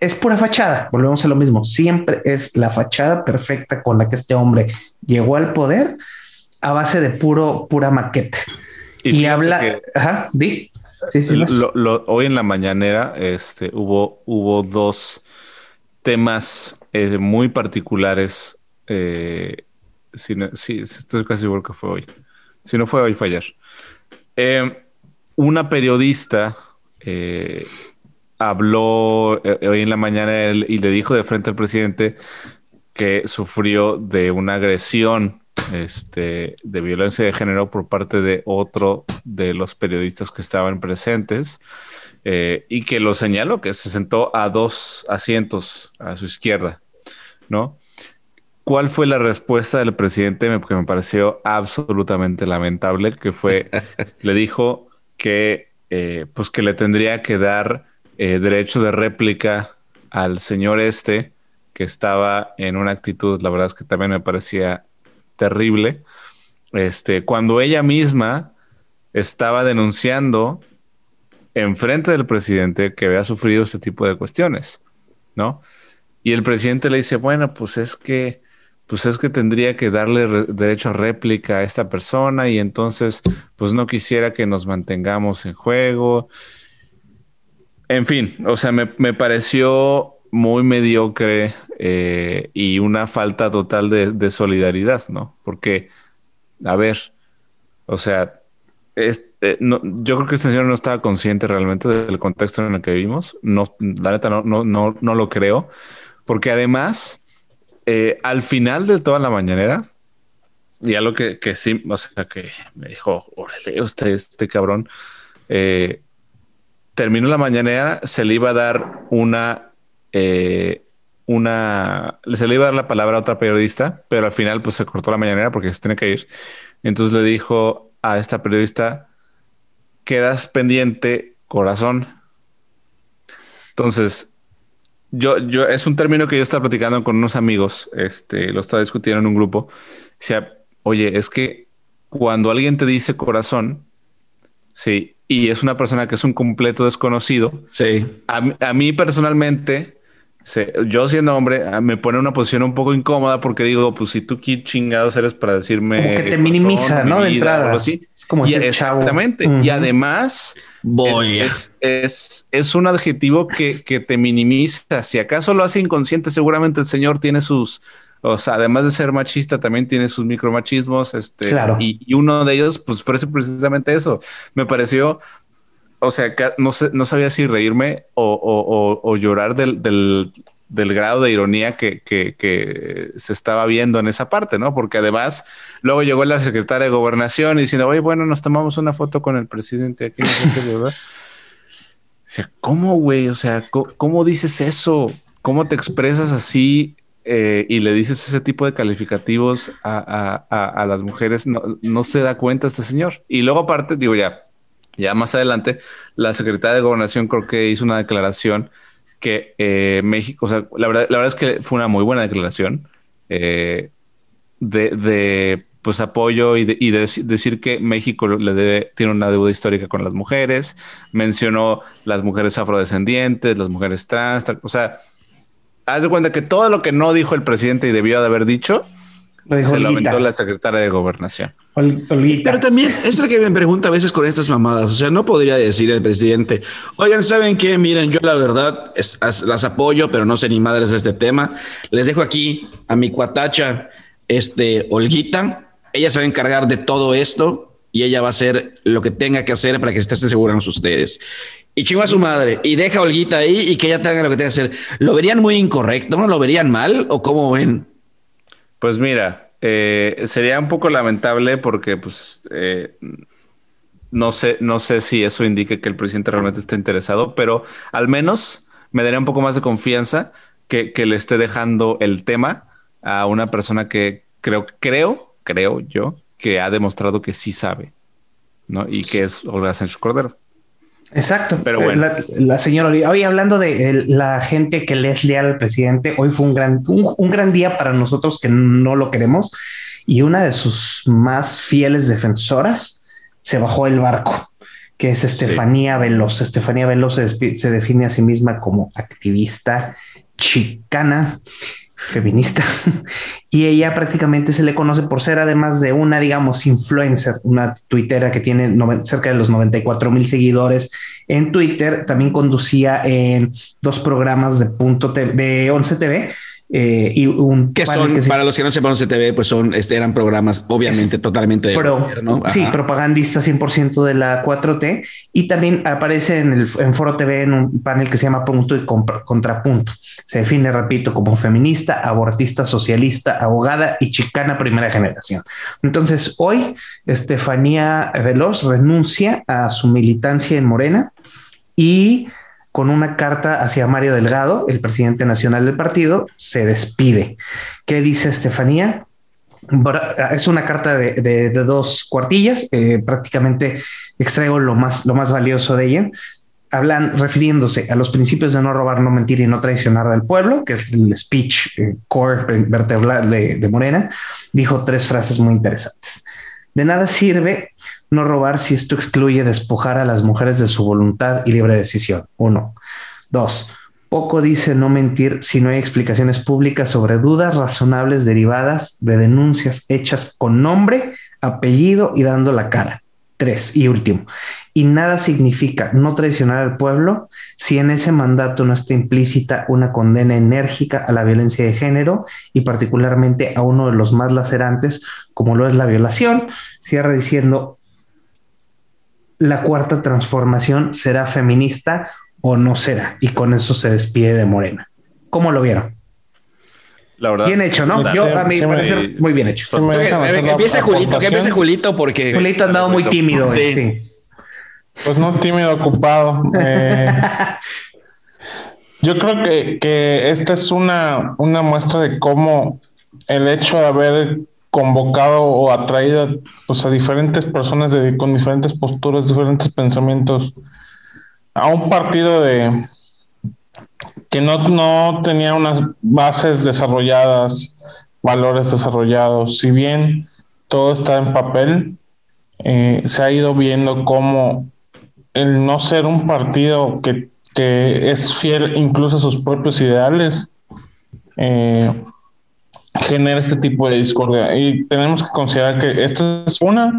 es pura fachada, volvemos a lo mismo, siempre es la fachada perfecta con la que este hombre llegó al poder a base de puro, pura maqueta. Y, habla, ajá, di. Sí, sí, hoy en la mañanera este, hubo, hubo dos temas eh, muy particulares. Eh, sí, estoy casi seguro que fue hoy. Si no fue hoy, fue ayer. Eh, una periodista habló eh, hoy en la mañana y le dijo de frente al presidente que sufrió de una agresión este, de violencia de género por parte de otro de los periodistas que estaban presentes eh, y que lo señaló, que se sentó a dos asientos a su izquierda, ¿no? ¿Cuál fue la respuesta del presidente? Que me pareció absolutamente lamentable, que fue, le dijo que, eh, pues que le tendría que dar eh, derecho de réplica al señor este, que estaba en una actitud, la verdad es que también me parecía terrible, este, cuando ella misma estaba denunciando en frente del presidente que había sufrido este tipo de cuestiones, ¿no? Y el presidente le dice, bueno, pues es que, pues es que tendría que darle derecho a réplica a esta persona y entonces, pues no quisiera que nos mantengamos en juego en fin, o sea, me, pareció muy mediocre eh, y una falta total de, solidaridad, ¿no? Porque, a ver, o sea, eh, yo creo que este señor no estaba consciente realmente del contexto en el que vivimos. No, la neta, no, no, no, no lo creo. Porque además, eh, al final de toda la mañanera, y algo que, que sí, o sea, que me dijo, órale, usted, este cabrón, eh, terminó la mañanera, se le iba a dar una, eh, una, se le iba a dar la palabra a otra periodista, pero al final pues se cortó la mañanera porque se tiene que ir. Entonces le dijo a esta periodista, quedas pendiente, corazón. Entonces, yo, yo, es un término que yo estaba platicando con unos amigos, este, lo estaba discutiendo en un grupo. Oye, es que cuando alguien te dice corazón, sí, y es una persona que es un completo desconocido. Sí. A, mí personalmente, yo siendo hombre, me pone en una posición un poco incómoda porque digo, pues si tú qué chingados eres para decirme. Como que te minimiza, ¿no? De entrada. Así. Es como y, Exactamente. Y además, es, es, es, un adjetivo que, que te minimiza. Si acaso lo hace inconsciente, seguramente el Señor tiene sus o sea, además de ser machista, también tiene sus micromachismos. Este, claro. y, uno de ellos, pues, parece precisamente eso. Me pareció, o sea, no, sé, no sabía si reírme o, llorar del, grado de ironía que, que, se estaba viendo en esa parte, ¿no? Porque además, luego llegó la secretaria de gobernación y diciendo, oye, bueno, nos tomamos una foto con el presidente aquí. o sea, ¿cómo, güey? O sea, ¿cómo dices eso? ¿Cómo te expresas así eh, y le dices ese tipo de calificativos a, las mujeres, no, se da cuenta este señor. Y luego aparte, digo ya, ya más adelante, la secretaria de gobernación creo que hizo una declaración que eh, México, o sea, la verdad, la verdad es que fue una muy buena declaración eh, de, pues apoyo y de, decir que México le debe, tiene una deuda histórica con las mujeres, mencionó las mujeres afrodescendientes, las mujeres trans, o sea, haz de cuenta que todo lo que no dijo el presidente y debió de haber dicho, se lo aventó la secretaria de gobernación. Pero también es lo que me pregunto a veces con estas mamadas. O sea, no podría decir el presidente, oigan, ¿saben qué? Miren, yo la verdad las apoyo, pero no sé ni madres de este tema. Les dejo aquí a mi cuatacha, este, Olguita. Ella se va a encargar de todo esto y ella va a hacer lo que tenga que hacer para que estén seguros ustedes y chingo a su madre y deja a Olguita ahí y que ella tenga lo que tenga que hacer. ¿Lo verían muy incorrecto? ¿No lo verían mal o cómo ven? Pues mira, eh, sería un poco lamentable porque pues eh, no sé, no sé si eso indique que el presidente realmente está interesado, pero al menos me daría un poco más de confianza que, le esté dejando el tema a una persona que creo, creo, creo yo, que ha demostrado que sí sabe, ¿no? Y que es Olga Sánchez Cordero. Exacto. Pero bueno. La, señora hoy hablando de la gente que le es leal al presidente, hoy fue un gran, un, gran día para nosotros que no lo queremos. Y una de sus más fieles defensoras se bajó el barco, que es Estefanía Veloz. Estefanía Veloz se define a sí misma como activista chicana feminista. Y ella prácticamente se le conoce por ser además de una, digamos, influencer, una tuitera que tiene cerca de los 94 mil seguidores en Twitter, también conducía en dos programas de punto de 11 TV eh, y un que son para los que no sepan CTV pues son este eran programas obviamente totalmente pro, sí propagandista 100% de la 4T y también aparece en el en Foro TV en un panel que se llama Punto y Contrapunto. Se define repito como feminista abortista socialista abogada y chicana primera generación. Entonces hoy Estefanía Veloz renuncia a su militancia en Morena y con una carta hacia Mario Delgado, el presidente nacional del partido, se despide. ¿Qué dice Estefanía? Es una carta de, dos cuartillas, eh, prácticamente extraigo lo más, lo más valioso de ella. Hablan refiriéndose a los principios de no robar, no mentir y no traicionar del pueblo, que es el speech eh, core vertebral de Morena. Dijo tres frases muy interesantes. De nada sirve no robar si esto excluye despojar a las mujeres de su voluntad y libre decisión. Uno. Dos. Poco dice no mentir si no hay explicaciones públicas sobre dudas razonables derivadas de denuncias hechas con nombre, apellido y dando la cara. Tres, y último, y nada significa no traicionar al pueblo si en ese mandato no está implícita una condena enérgica a la violencia de género y particularmente a uno de los más lacerantes como lo es la violación. Cierra diciendo, la cuarta transformación será feminista o no será, y con eso se despide de Morena. ¿Cómo lo vieron? La verdad. Bien hecho, ¿no? Yo, a mí me parece muy bien hecho. empieza Julito, que empiece Julito porque... Julito ha andado muy tímido. Sí. Pues no tímido, ocupado. Eh, yo creo que, que, esta es una, una muestra de cómo el hecho de haber convocado o atraído pues, a diferentes personas de, con diferentes posturas, diferentes pensamientos a un partido de, que no, no tenía unas bases desarrolladas, valores desarrollados. Si bien todo está en papel, eh, se ha ido viendo cómo el no ser un partido que, es fiel incluso a sus propios ideales, eh, genera este tipo de discordia. Y tenemos que considerar que esta es una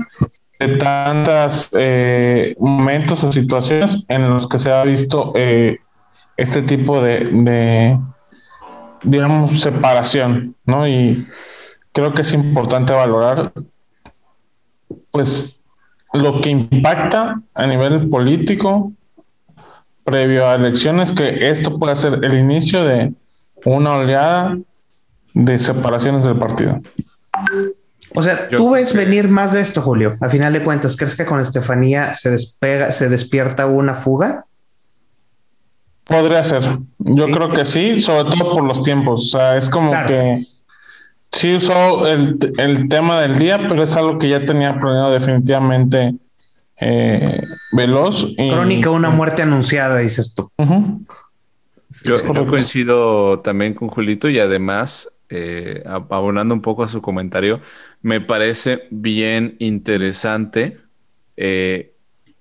de tantas eh, momentos o situaciones en los que se ha visto este tipo de, digamos, separación, ¿no? Y creo que es importante valorar, pues, lo que impacta a nivel político previo a elecciones, que esto puede ser el inicio de una oleada de separaciones del partido. O sea, tú ves venir más de esto, Julio. A final de cuentas, ¿crees que con Estefanía se despega, se despierta una fuga? Podría ser. Yo creo que sí, sobre todo por los tiempos. O sea, es como que sí usó el, tema del día, pero es algo que ya tenía planeado definitivamente eh, veloz. Crónica, una muerte anunciada, dices tú. yo, coincido también con Julito y además, eh, abonando un poco a su comentario, me parece bien interesante eh,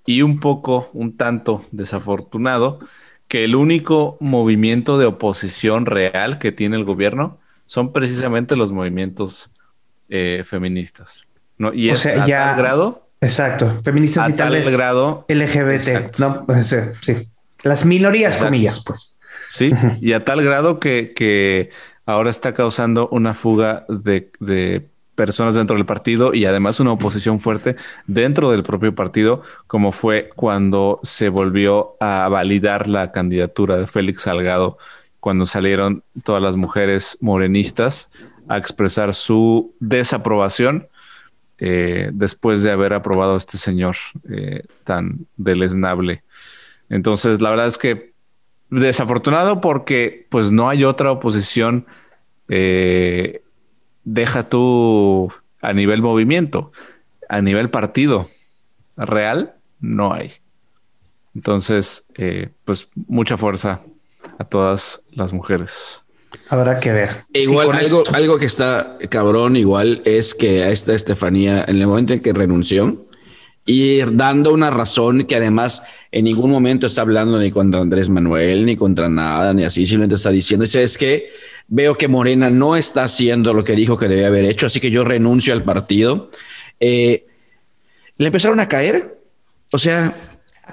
y un poco, un tanto desafortunado que el único movimiento de oposición real que tiene el gobierno son precisamente los movimientos eh, feministas. ¿no? Y es a tal grado. Exacto, feministas y tal, grado LGBT, ¿no? Pues, sí. Las minorías, comillas, pues. Sí, y a tal grado que, que ahora está causando una fuga de, personas dentro del partido y además una oposición fuerte dentro del propio partido, como fue cuando se volvió a validar la candidatura de Félix Salgado, cuando salieron todas las mujeres morenistas a expresar su desaprobación eh, después de haber aprobado a este señor eh, tan deleznable. Entonces, la verdad es que desafortunado porque pues no hay otra oposición eh, deja tú a nivel movimiento, a nivel partido real, no hay. Entonces, eh, pues mucha fuerza a todas las mujeres. Habrá que ver. Igual, algo, algo que está cabrón, igual, es que a esta Estefanía, en el momento en que renunció, y dando una razón que además en ningún momento está hablando ni contra Andrés Manuel, ni contra nada, ni así, simplemente está diciendo, es que veo que Morena no está haciendo lo que dijo que debe haber hecho, así que yo renuncio al partido. Eh, le empezaron a caer, o sea,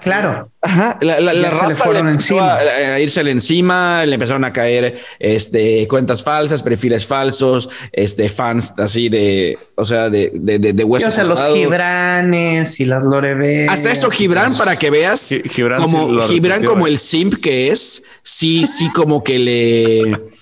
Claro. Ajá, la, la, la raza le encima. A, irse encima, le empezaron a caer este, cuentas falsas, perfiles falsos, este, fans así de, o sea, de, de, de, de hueso. O sea, los Gibranes y las Loreves. Hasta esto, Gibran, para que veas, Gibran, como, Gibran como el simp que es, sí, sí, como que le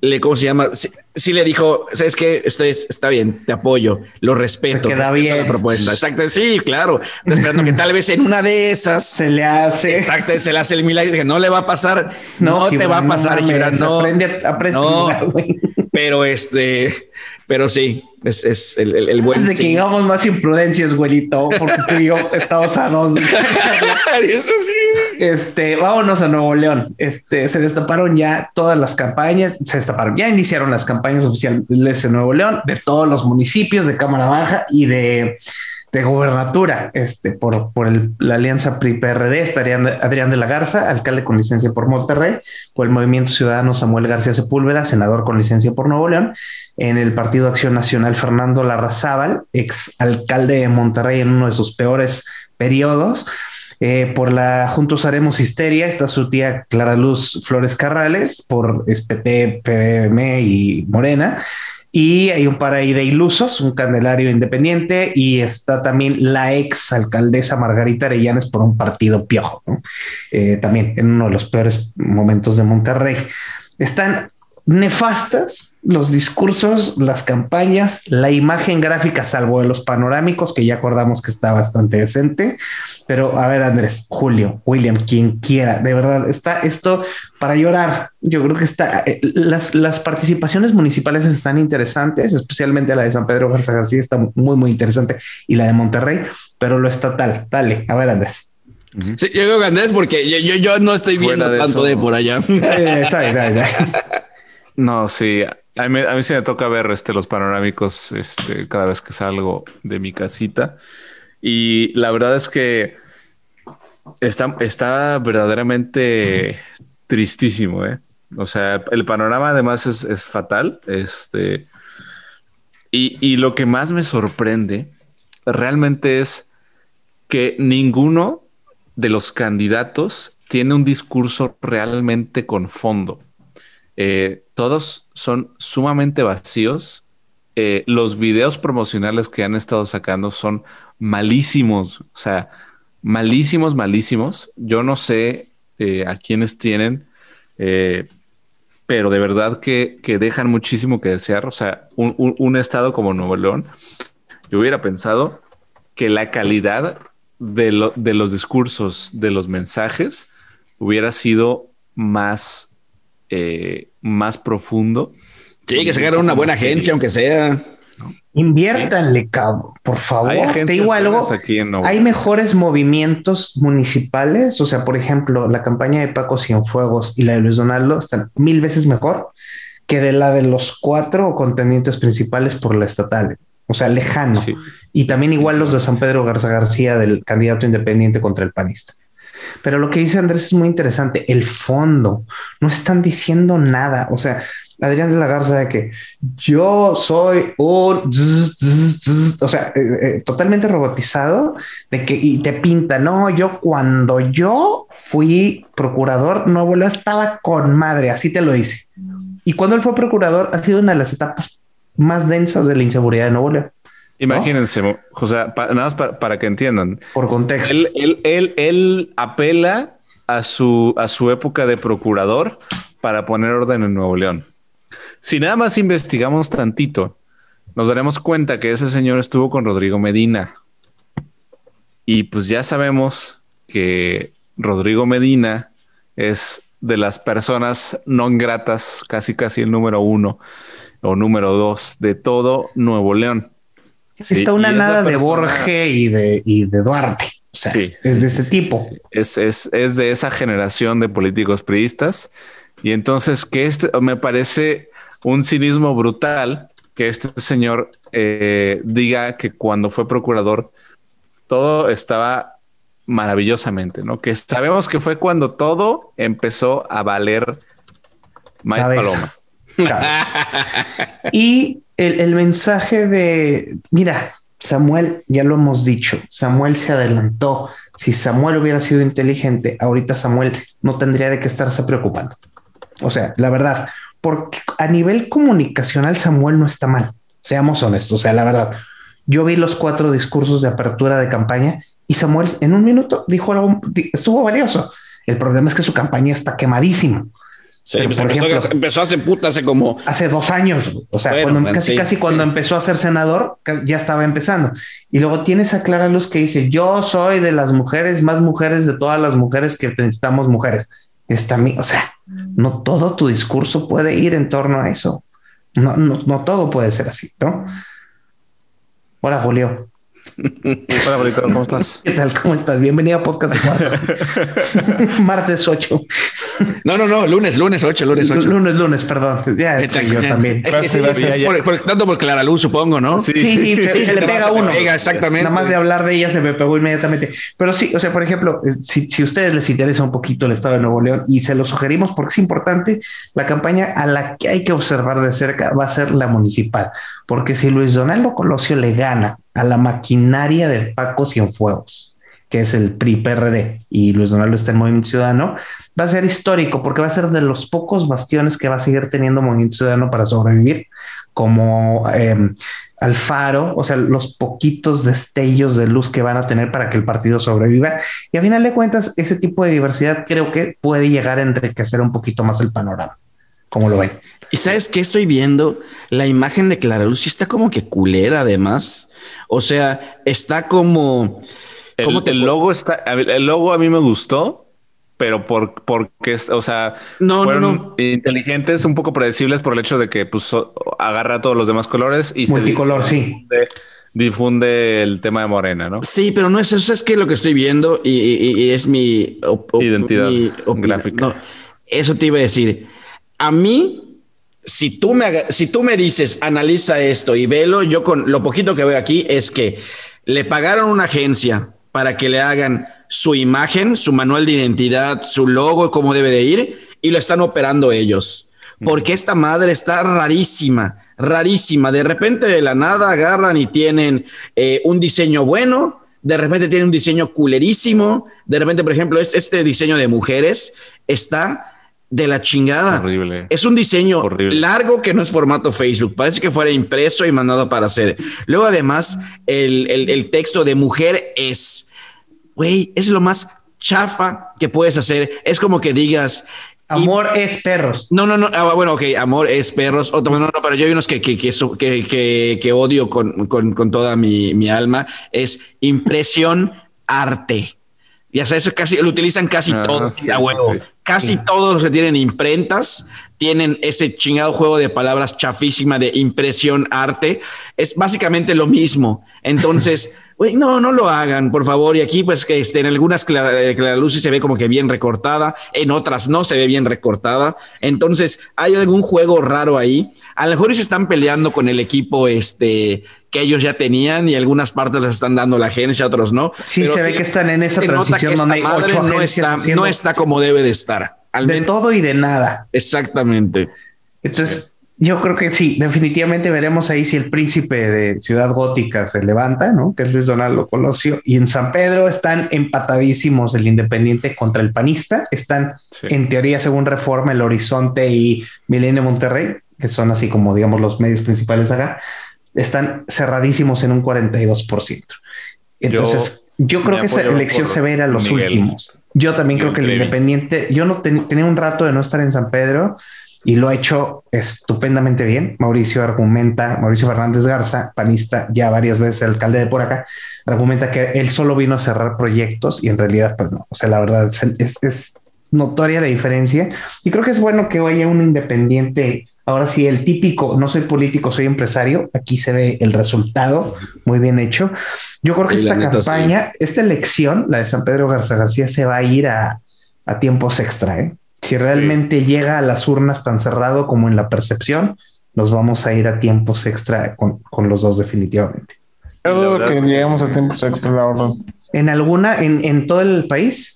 le, ¿cómo se llama? Sí, le dijo, sabes que esto está bien, te apoyo, lo respeto. queda bien. La propuesta. Exacto, sí, claro. esperando que tal vez en una de esas se le hace. Exacto, se le hace el milagro que no le va a pasar, no, te va a pasar, no, no. Aprende, aprende. No, pero este, pero sí, es, es el, el, el buen. Antes de que digamos más imprudencias, güerito, porque tú y yo estamos a dos. este, vámonos a Nuevo León. Este, se destaparon ya todas las campañas, se destaparon, ya iniciaron las campañas oficiales en Nuevo León de todos los municipios de Cámara Baja y de de gobernatura, este, por, por el, la alianza PRI-PRD, estaría Adrián de la Garza, alcalde con licencia por Monterrey, por el Movimiento Ciudadano Samuel García Sepúlveda, senador con licencia por Nuevo León, en el Partido Acción Nacional Fernando Larrazábal, ex alcalde de Monterrey en uno de sus peores periodos. Eh, por la Juntos Haremos Histeria está su tía Clara Luz Flores Carrales, por SPT, PM y Morena. Y hay un par ahí de ilusos, un candelario independiente y está también la ex alcaldesa Margarita Arellanes por un partido piojo, eh, también en uno de los peores momentos de Monterrey. Están nefastas los discursos, las campañas, la imagen gráfica, salvo de los panorámicos, que ya acordamos que está bastante decente. Pero a ver, Andrés, Julio, William, quien quiera, de verdad, está esto para llorar. Yo creo que está, eh, las, las participaciones municipales están interesantes, especialmente la de San Pedro Garza García está muy, muy interesante y la de Monterrey, pero lo estatal, dale, a ver, Andrés. Sí, yo creo que Andrés, porque yo, yo, no estoy viendo tanto de por allá. Eh, está bien, está bien. No, sí. A mí, a mí sí me toca ver este, los panorámicos este, cada vez que salgo de mi casita. Y la verdad es que está, está verdaderamente tristísimo, ¿eh? O sea, el panorama además es, es fatal. Este, y, y, lo que más me sorprende realmente es que ninguno de los candidatos tiene un discurso realmente con fondo. Eh, todos son sumamente vacíos. Eh, los videos promocionales que han estado sacando son malísimos, o sea, malísimos, malísimos. Yo no sé eh, a quiénes tienen, pero de verdad que, dejan muchísimo que desear. O sea, un, estado como Nuevo León, yo hubiera pensado que la calidad de, de los discursos, de los mensajes, hubiera sido más eh, más profundo. Sí, que se sacaron una buena agencia, aunque sea. Inviértanle, cabrón, por favor. Te digo algo. Hay mejores movimientos municipales. O sea, por ejemplo, la campaña de Paco Cienfuegos y la de Luis Donaldo están mil veces mejor que de la de los cuatro contendientes principales por la estatal. O sea, lejano. Y también igual los de San Pedro Garza García del candidato independiente contra el panista. Pero lo que dice Andrés es muy interesante, el fondo. No están diciendo nada. O sea, Adrián de la Garza de que yo soy un, o sea, eh, eh, totalmente robotizado de que y te pinta, no, yo cuando yo fui procurador, León estaba con madre, así te lo dice. Y cuando él fue procurador, ha sido una de las etapas más densas de la inseguridad de Nuevo. Imagínense, José, nada más para, que entiendan. Por contexto. Él, él, él, apela a su, a su época de procurador para poner orden en Nuevo León. Si nada más investigamos tantito, nos daremos cuenta que ese señor estuvo con Rodrigo Medina. Y pues ya sabemos que Rodrigo Medina es de las personas no gratas, casi casi el número uno o número dos de todo Nuevo León. Está una nada de Borges y de, y de Duarte. O sea, es de ese tipo. Es, es, es, de esa generación de políticos priistas. Y entonces que este me parece un cinismo brutal que este señor eh, diga que cuando fue procurador todo estaba maravillosamente, ¿no? Que sabemos que fue cuando todo empezó a valer más paloma. y el, mensaje de, mira, Samuel, ya lo hemos dicho, Samuel se adelantó. Si Samuel hubiera sido inteligente, ahorita Samuel no tendría de qué estarse preocupando. O sea, la verdad, porque a nivel comunicacional Samuel no está mal, seamos honestos, o sea, la verdad. Yo vi los cuatro discursos de apertura de campaña y Samuel en un minuto dijo algo, estuvo valioso. El problema es que su campaña está quemadísima. Sí, pues empezó, hace puta, hace como hace dos años. O sea, cuando, casi, casi cuando empezó a ser senador, ya estaba empezando. Y luego tienes a Clara Luz que dice: Yo soy de las mujeres, más mujeres de todas las mujeres que necesitamos mujeres. Está mi, o sea, no todo tu discurso puede ir en torno a eso. No, no, no todo puede ser así, ¿no? Hola, Julio. Hola, Bolito, ¿cómo estás? ¿Qué tal? ¿Cómo estás? Bienvenido a Podcast Martes 8. No, no, no, lunes, lunes 8, lunes 8. Lunes, lunes, perdón. Ya, yo también. Es que sí, Por, por, tanto por Clara Luz, supongo, ¿no? Sí, sí, sí, se, le pega uno. Pega, exactamente. Nada más de hablar de ella se me pegó inmediatamente. Pero sí, o sea, por ejemplo, eh, si, si a ustedes les interesa un poquito el estado de Nuevo León y se lo sugerimos porque es importante, la campaña a la que hay que observar de cerca va a ser la municipal. Porque si Luis Donaldo Colosio le gana a la maquinaria de Paco Cienfuegos, que es el PRI-PRD, y Luis Donaldo está en Movimiento Ciudadano, va a ser histórico porque va a ser de los pocos bastiones que va a seguir teniendo Movimiento Ciudadano para sobrevivir, como eh, Alfaro, o sea, los poquitos destellos de luz que van a tener para que el partido sobreviva. Y a final de cuentas, ese tipo de diversidad creo que puede llegar a enriquecer un poquito más el panorama. ¿Cómo lo ven? Y sabes qué estoy viendo? La imagen de Clara Luz está como que culera, además. O sea, está como. El, logo está. El logo a mí me gustó, pero por, porque, o sea, no, fueron inteligentes, un poco predecibles por el hecho de que pues, agarra todos los demás colores y multicolor, sí. Difunde, el tema de Morena, ¿no? Sí, pero no es eso, es que lo que estoy viendo y, es mi identidad gráfica. eso te iba a decir. A mí si tú me, si tú me dices, analiza esto y velo, yo con lo poquito que veo aquí es que le pagaron una agencia para que le hagan su imagen, su manual de identidad, su logo, cómo debe de ir, y lo están operando ellos. Porque esta madre está rarísima, rarísima. De repente de la nada agarran y tienen eh, un diseño bueno, de repente tienen un diseño culerísimo, de repente, por ejemplo, este, este diseño de mujeres está de la chingada. Horrible. Es un diseño largo que no es formato Facebook. Parece que fuera impreso y mandado para hacer. Luego, además, el, texto de mujer es, güey, es lo más chafa que puedes hacer. Es como que digas. Amor es perros. No, no, no. Ah, bueno, ok, amor es perros. Otro, no, no, pero yo hay unos que, que, que, que, odio con, con, con toda mi, mi alma. Es impresión arte. Ya sabes, casi lo utilizan casi ah, todos Casi todos los que tienen imprentas tienen ese chingado juego de palabras chafísima de impresión arte. Es básicamente lo mismo. Entonces, no, no lo hagan, por favor. Y aquí, pues, que este, en algunas eh, Luz se ve como que bien recortada, en otras no se ve bien recortada. Entonces, hay algún juego raro ahí. A lo mejor se están peleando con el equipo este, que ellos ya tenían y algunas partes les están dando la agencia, otros no. Sí, se ve que están en esa transición donde hay ocho no está, no está como debe de estar. de todo y de nada. Exactamente. Entonces, yo creo que sí, definitivamente veremos ahí si el príncipe de Ciudad Gótica se levanta, ¿no? Que es Luis Donaldo Colosio. Y en San Pedro están empatadísimos el Independiente contra el Panista. Están, en teoría, según Reforma, el Horizonte y Milenio Monterrey, que son así como, digamos, los medios principales acá, están cerradísimos en un 42%. Entonces, yo, creo que esa elección se ve a los últimos. Yo también creo que el Independiente, yo no tenía un rato de no estar en San Pedro y lo ha hecho estupendamente bien. Mauricio argumenta, Mauricio Fernández Garza, panista, ya varias veces alcalde de por acá, argumenta que él solo vino a cerrar proyectos y en realidad, pues no. O sea, la verdad es, es notoria la diferencia y creo que es bueno que haya un independiente Ahora sí, el típico, no soy político, soy empresario. Aquí se ve el resultado muy bien hecho. Yo creo que esta neta, campaña, esta elección, la de San Pedro Garza García, se va a ir a, a tiempos extra. ¿eh? Si realmente llega a las urnas tan cerrado como en la percepción, nos vamos a ir a tiempos extra con, con los dos definitivamente. Yo dudo que lleguemos a tiempos extra, la verdad. En alguna, en, en todo el país,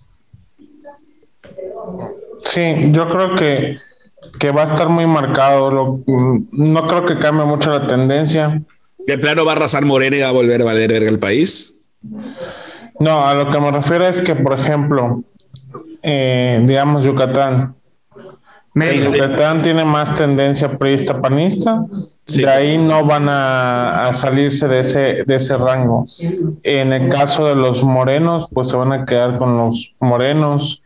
Sí, yo creo que, que va a estar muy marcado. Lo- no creo que cambie mucho la tendencia. De plano va a arrasar Morena y va a volver a valer verga el país. No, a lo que me refiero es que, por ejemplo, eh, digamos Yucatán. Mérida. Yucatán tiene más tendencia priista panista. Sí. De ahí no van a, a salirse de ese, de ese rango. En el caso de los morenos, pues se van a quedar con los morenos.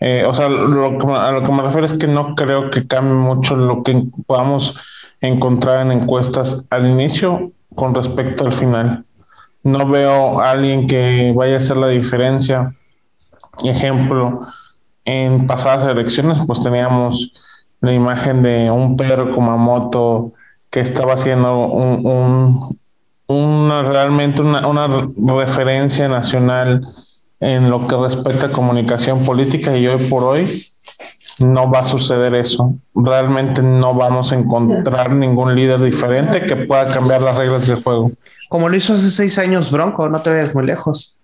Eh, o sea, lo a lo que me refiero es que no creo que cambie mucho lo que podamos encontrar en encuestas al inicio con respecto al final. No veo a alguien que vaya a hacer la diferencia. Ejemplo, en pasadas elecciones, pues teníamos la imagen de un Pedro Kumamoto que estaba haciendo un, un- realmente una, una referencia nacional en lo que respecta a comunicación política y hoy por hoy no va a suceder eso. Realmente no vamos a encontrar ningún líder diferente que pueda cambiar las reglas del juego. como lo hizo hace seis años Bronco, no te vayas muy lejos.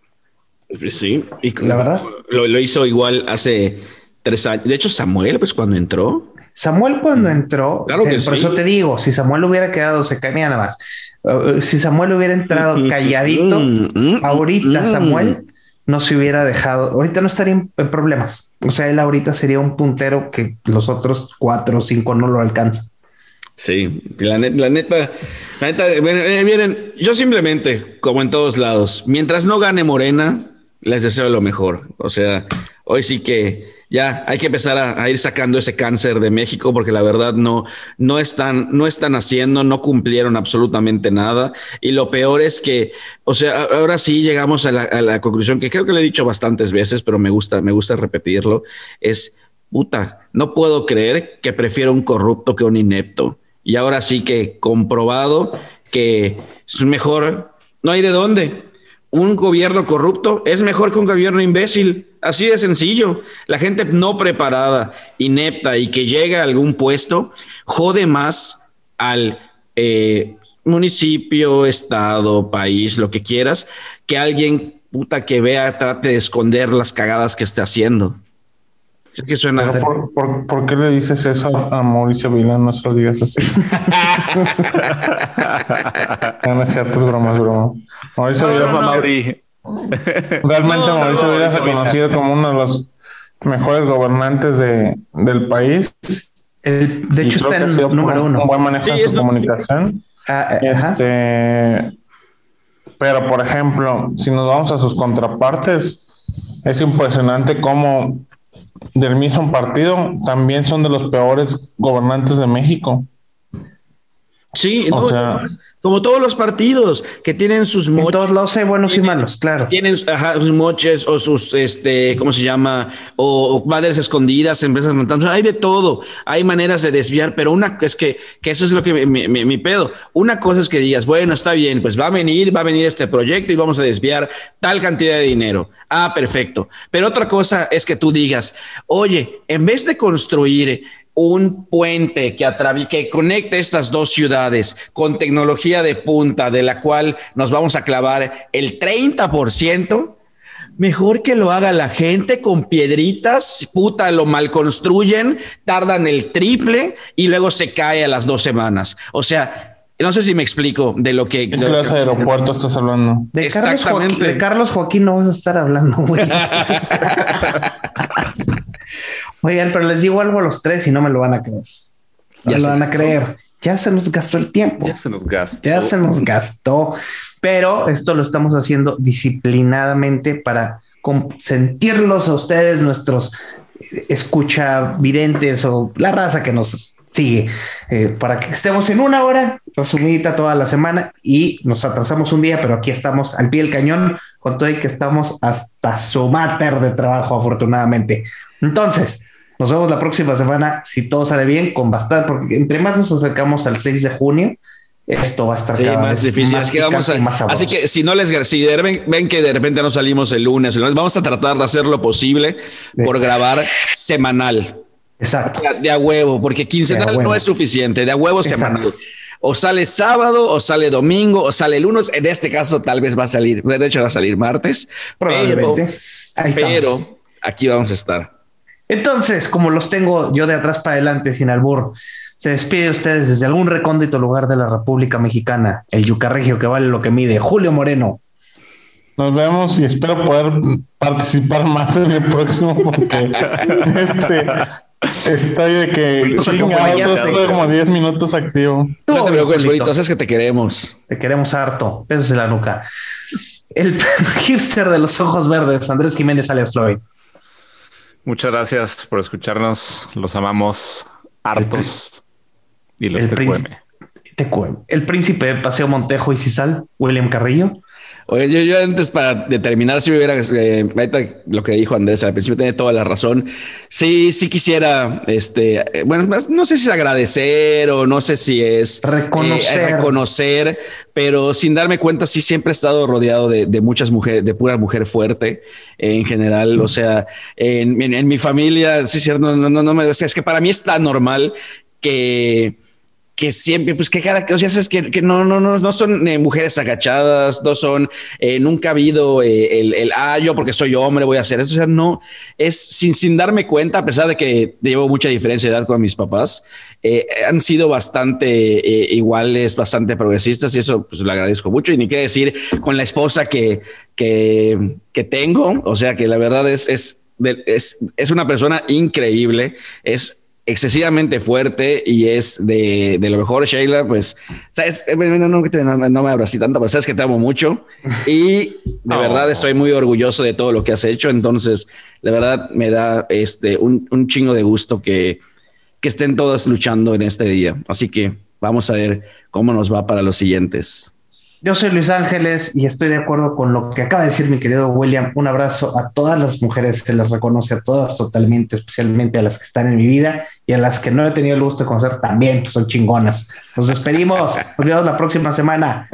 Sí, y La verdad. Lo, lo hizo igual hace tres años. De hecho, Samuel, pues cuando entró, Samuel cuando entró, Claro que eh, por sí. eso te digo, si Samuel hubiera quedado, se caía nada más. Uh, si Samuel hubiera entrado calladito, Mm, mm, ahorita mm. Samuel no se hubiera dejado, ahorita no estaría en, problemas. O sea, él ahorita sería un puntero que los otros cuatro o cinco no lo alcanzan. Sí, la, net- la neta, la neta, eh, miren, yo simplemente, como en todos lados, mientras no gane Morena, les deseo lo mejor. O sea, hoy sí que ya hay que empezar a, ir sacando ese cáncer de México porque la verdad no, no están, no están haciendo, no cumplieron absolutamente nada. Y lo peor es que, o sea, ahora sí llegamos a la, a la conclusión que creo que le he dicho bastantes veces, pero me gusta, me gusta repetirlo, es puta, no puedo creer que prefiero un corrupto que un inepto. Y ahora sí que comprobado que es mejor, no hay de dónde. Un gobierno corrupto es mejor que un gobierno imbécil. Así de sencillo. La gente no preparada, inepta y que llega a algún puesto, jode más al eh, municipio, estado, país, lo que quieras, que alguien puta que vea, trate de esconder las cagadas que esté haciendo. Es que suena. Pero ¿por, por, por qué le dices eso a Mauricio Vila? No se lo digas así. No, no es cierto, es broma, es broma. Mauricio Se Vila, Mauri. realmente No, no, Mauricio no, Vila Mauricio Vila. reconocido como uno de los mejores gobernantes de, del país. El- de hecho, está ha en por número un- uno. Un buen manejo Sí, en su comunicación. Ah, eh, ajá. Este, pero por ejemplo, si nos vamos a sus contrapartes, es impresionante cómo del mismo partido también son de los peores gobernantes de México. Sí, O no, sea- como todos los partidos que tienen sus moches, todos lados hay buenos y malos, claro. tienen ajá, sus moches o sus, este, ¿cómo se llama? O, o madres escondidas, empresas fantasmas, hay de todo, hay maneras de desviar, pero una es que, que eso es lo que mi, mi- mi pedo. Una cosa es que digas, bueno, está bien, pues va a venir, va a venir este proyecto y vamos a desviar tal cantidad de dinero. Ah, perfecto. Pero otra cosa es que tú digas, oye, en vez de construir un puente que, que conecte estas dos ciudades con tecnología de punta, de la cual nos vamos a clavar el 30%, mejor que lo haga la gente con piedritas, puta, lo mal construyen, tardan el triple y luego se cae a las dos semanas. O sea, no sé si me explico de lo que... ¿Qué de clase aeropuerto estás hablando? De Carlos, Joaquín, de Carlos Joaquín no vas a estar hablando, güey. Oigan, pero les digo algo a los tres y no me lo van a creer. No Ya me lo van a gastó. creer. Ya se nos gastó el tiempo. Ya se nos gasta. Ya se nos gastó. Pero esto lo estamos haciendo disciplinadamente para sentirlos a ustedes, nuestros eh, escucha videntes o la raza que nos sigue, eh, para que estemos en una hora resumida toda la semana y nos atrasamos un día, pero aquí estamos al pie del cañón con todo y que estamos hasta su mater de trabajo, afortunadamente. Entonces, Nos vemos la próxima semana, si todo sale bien, con bastante, porque entre más nos acercamos al 6 de junio, esto va a estar sí, más difícil. Más que vamos a, así que si no les si ven, ven, que de repente no salimos el lunes, vamos a tratar de hacer lo posible por grabar semanal. Exacto. De a huevo, porque quincenal no es suficiente, de a huevo semanal. O sale sábado, o sale domingo, o sale lunes. En este caso, tal vez va a salir, de hecho, va a salir martes. Probablemente. Pero, pero aquí vamos a estar. Entonces, como los tengo yo de atrás para adelante, sin albur, se despide de ustedes desde algún recóndito lugar de la República Mexicana, el Yucarregio que vale lo que mide, Julio Moreno. Nos vemos y espero poder participar más en el próximo porque este, estoy de que estoy como 10 minutos activo. No te preocupes, güey, es que te queremos. Te queremos harto. Besos en la nuca. El hipster de los ojos verdes, Andrés Jiménez alias Floyd. Muchas gracias por escucharnos. Los amamos hartos. Y los TQM. El príncipe de Paseo Montejo y Cisal, William Carrillo. Oye, yo, yo, antes para determinar si hubiera eh, lo que dijo Andrés al principio tiene toda la razón. Sí, sí quisiera, este, eh, bueno, no sé si es agradecer o no sé si es eh, reconocer, reconocer pero sin darme cuenta sí siempre he estado rodeado de, muchas mujeres, de pura mujer fuerte en general. O sea, en, en, mi familia, sí, cierto, no, no, no, me es que para mí es tan normal que que siempre, pues que cada cosa es que, que no, no, no, no son eh, mujeres agachadas, no son, eh, nunca ha habido eh, el, el, ah, yo porque soy hombre voy a hacer eso. O sea, no, es sin, sin darme cuenta, a pesar de que llevo mucha diferencia de edad con mis papás, han sido bastante iguales, bastante progresistas y eso pues lo agradezco mucho. Y ni qué decir con la esposa que, que, que tengo, o sea, que la verdad es, es, es, es una persona increíble, es excesivamente fuerte y es de, de, lo mejor, Sheila, pues, sabes, eh, no, no, no, me abro así tanto, pero sabes que te amo mucho y de verdad estoy muy orgulloso de todo lo que has hecho, entonces, de verdad me da este, un, un chingo de gusto que, que estén todos luchando en este día, así que vamos a ver cómo nos va para los siguientes. Yo soy Luis Ángeles y estoy de acuerdo con lo que acaba de decir mi querido William. Un abrazo a todas las mujeres, se les reconoce a todas totalmente, especialmente a las que están en mi vida y a las que no he tenido el gusto de conocer también, pues son chingonas. Nos despedimos, nos vemos la próxima semana.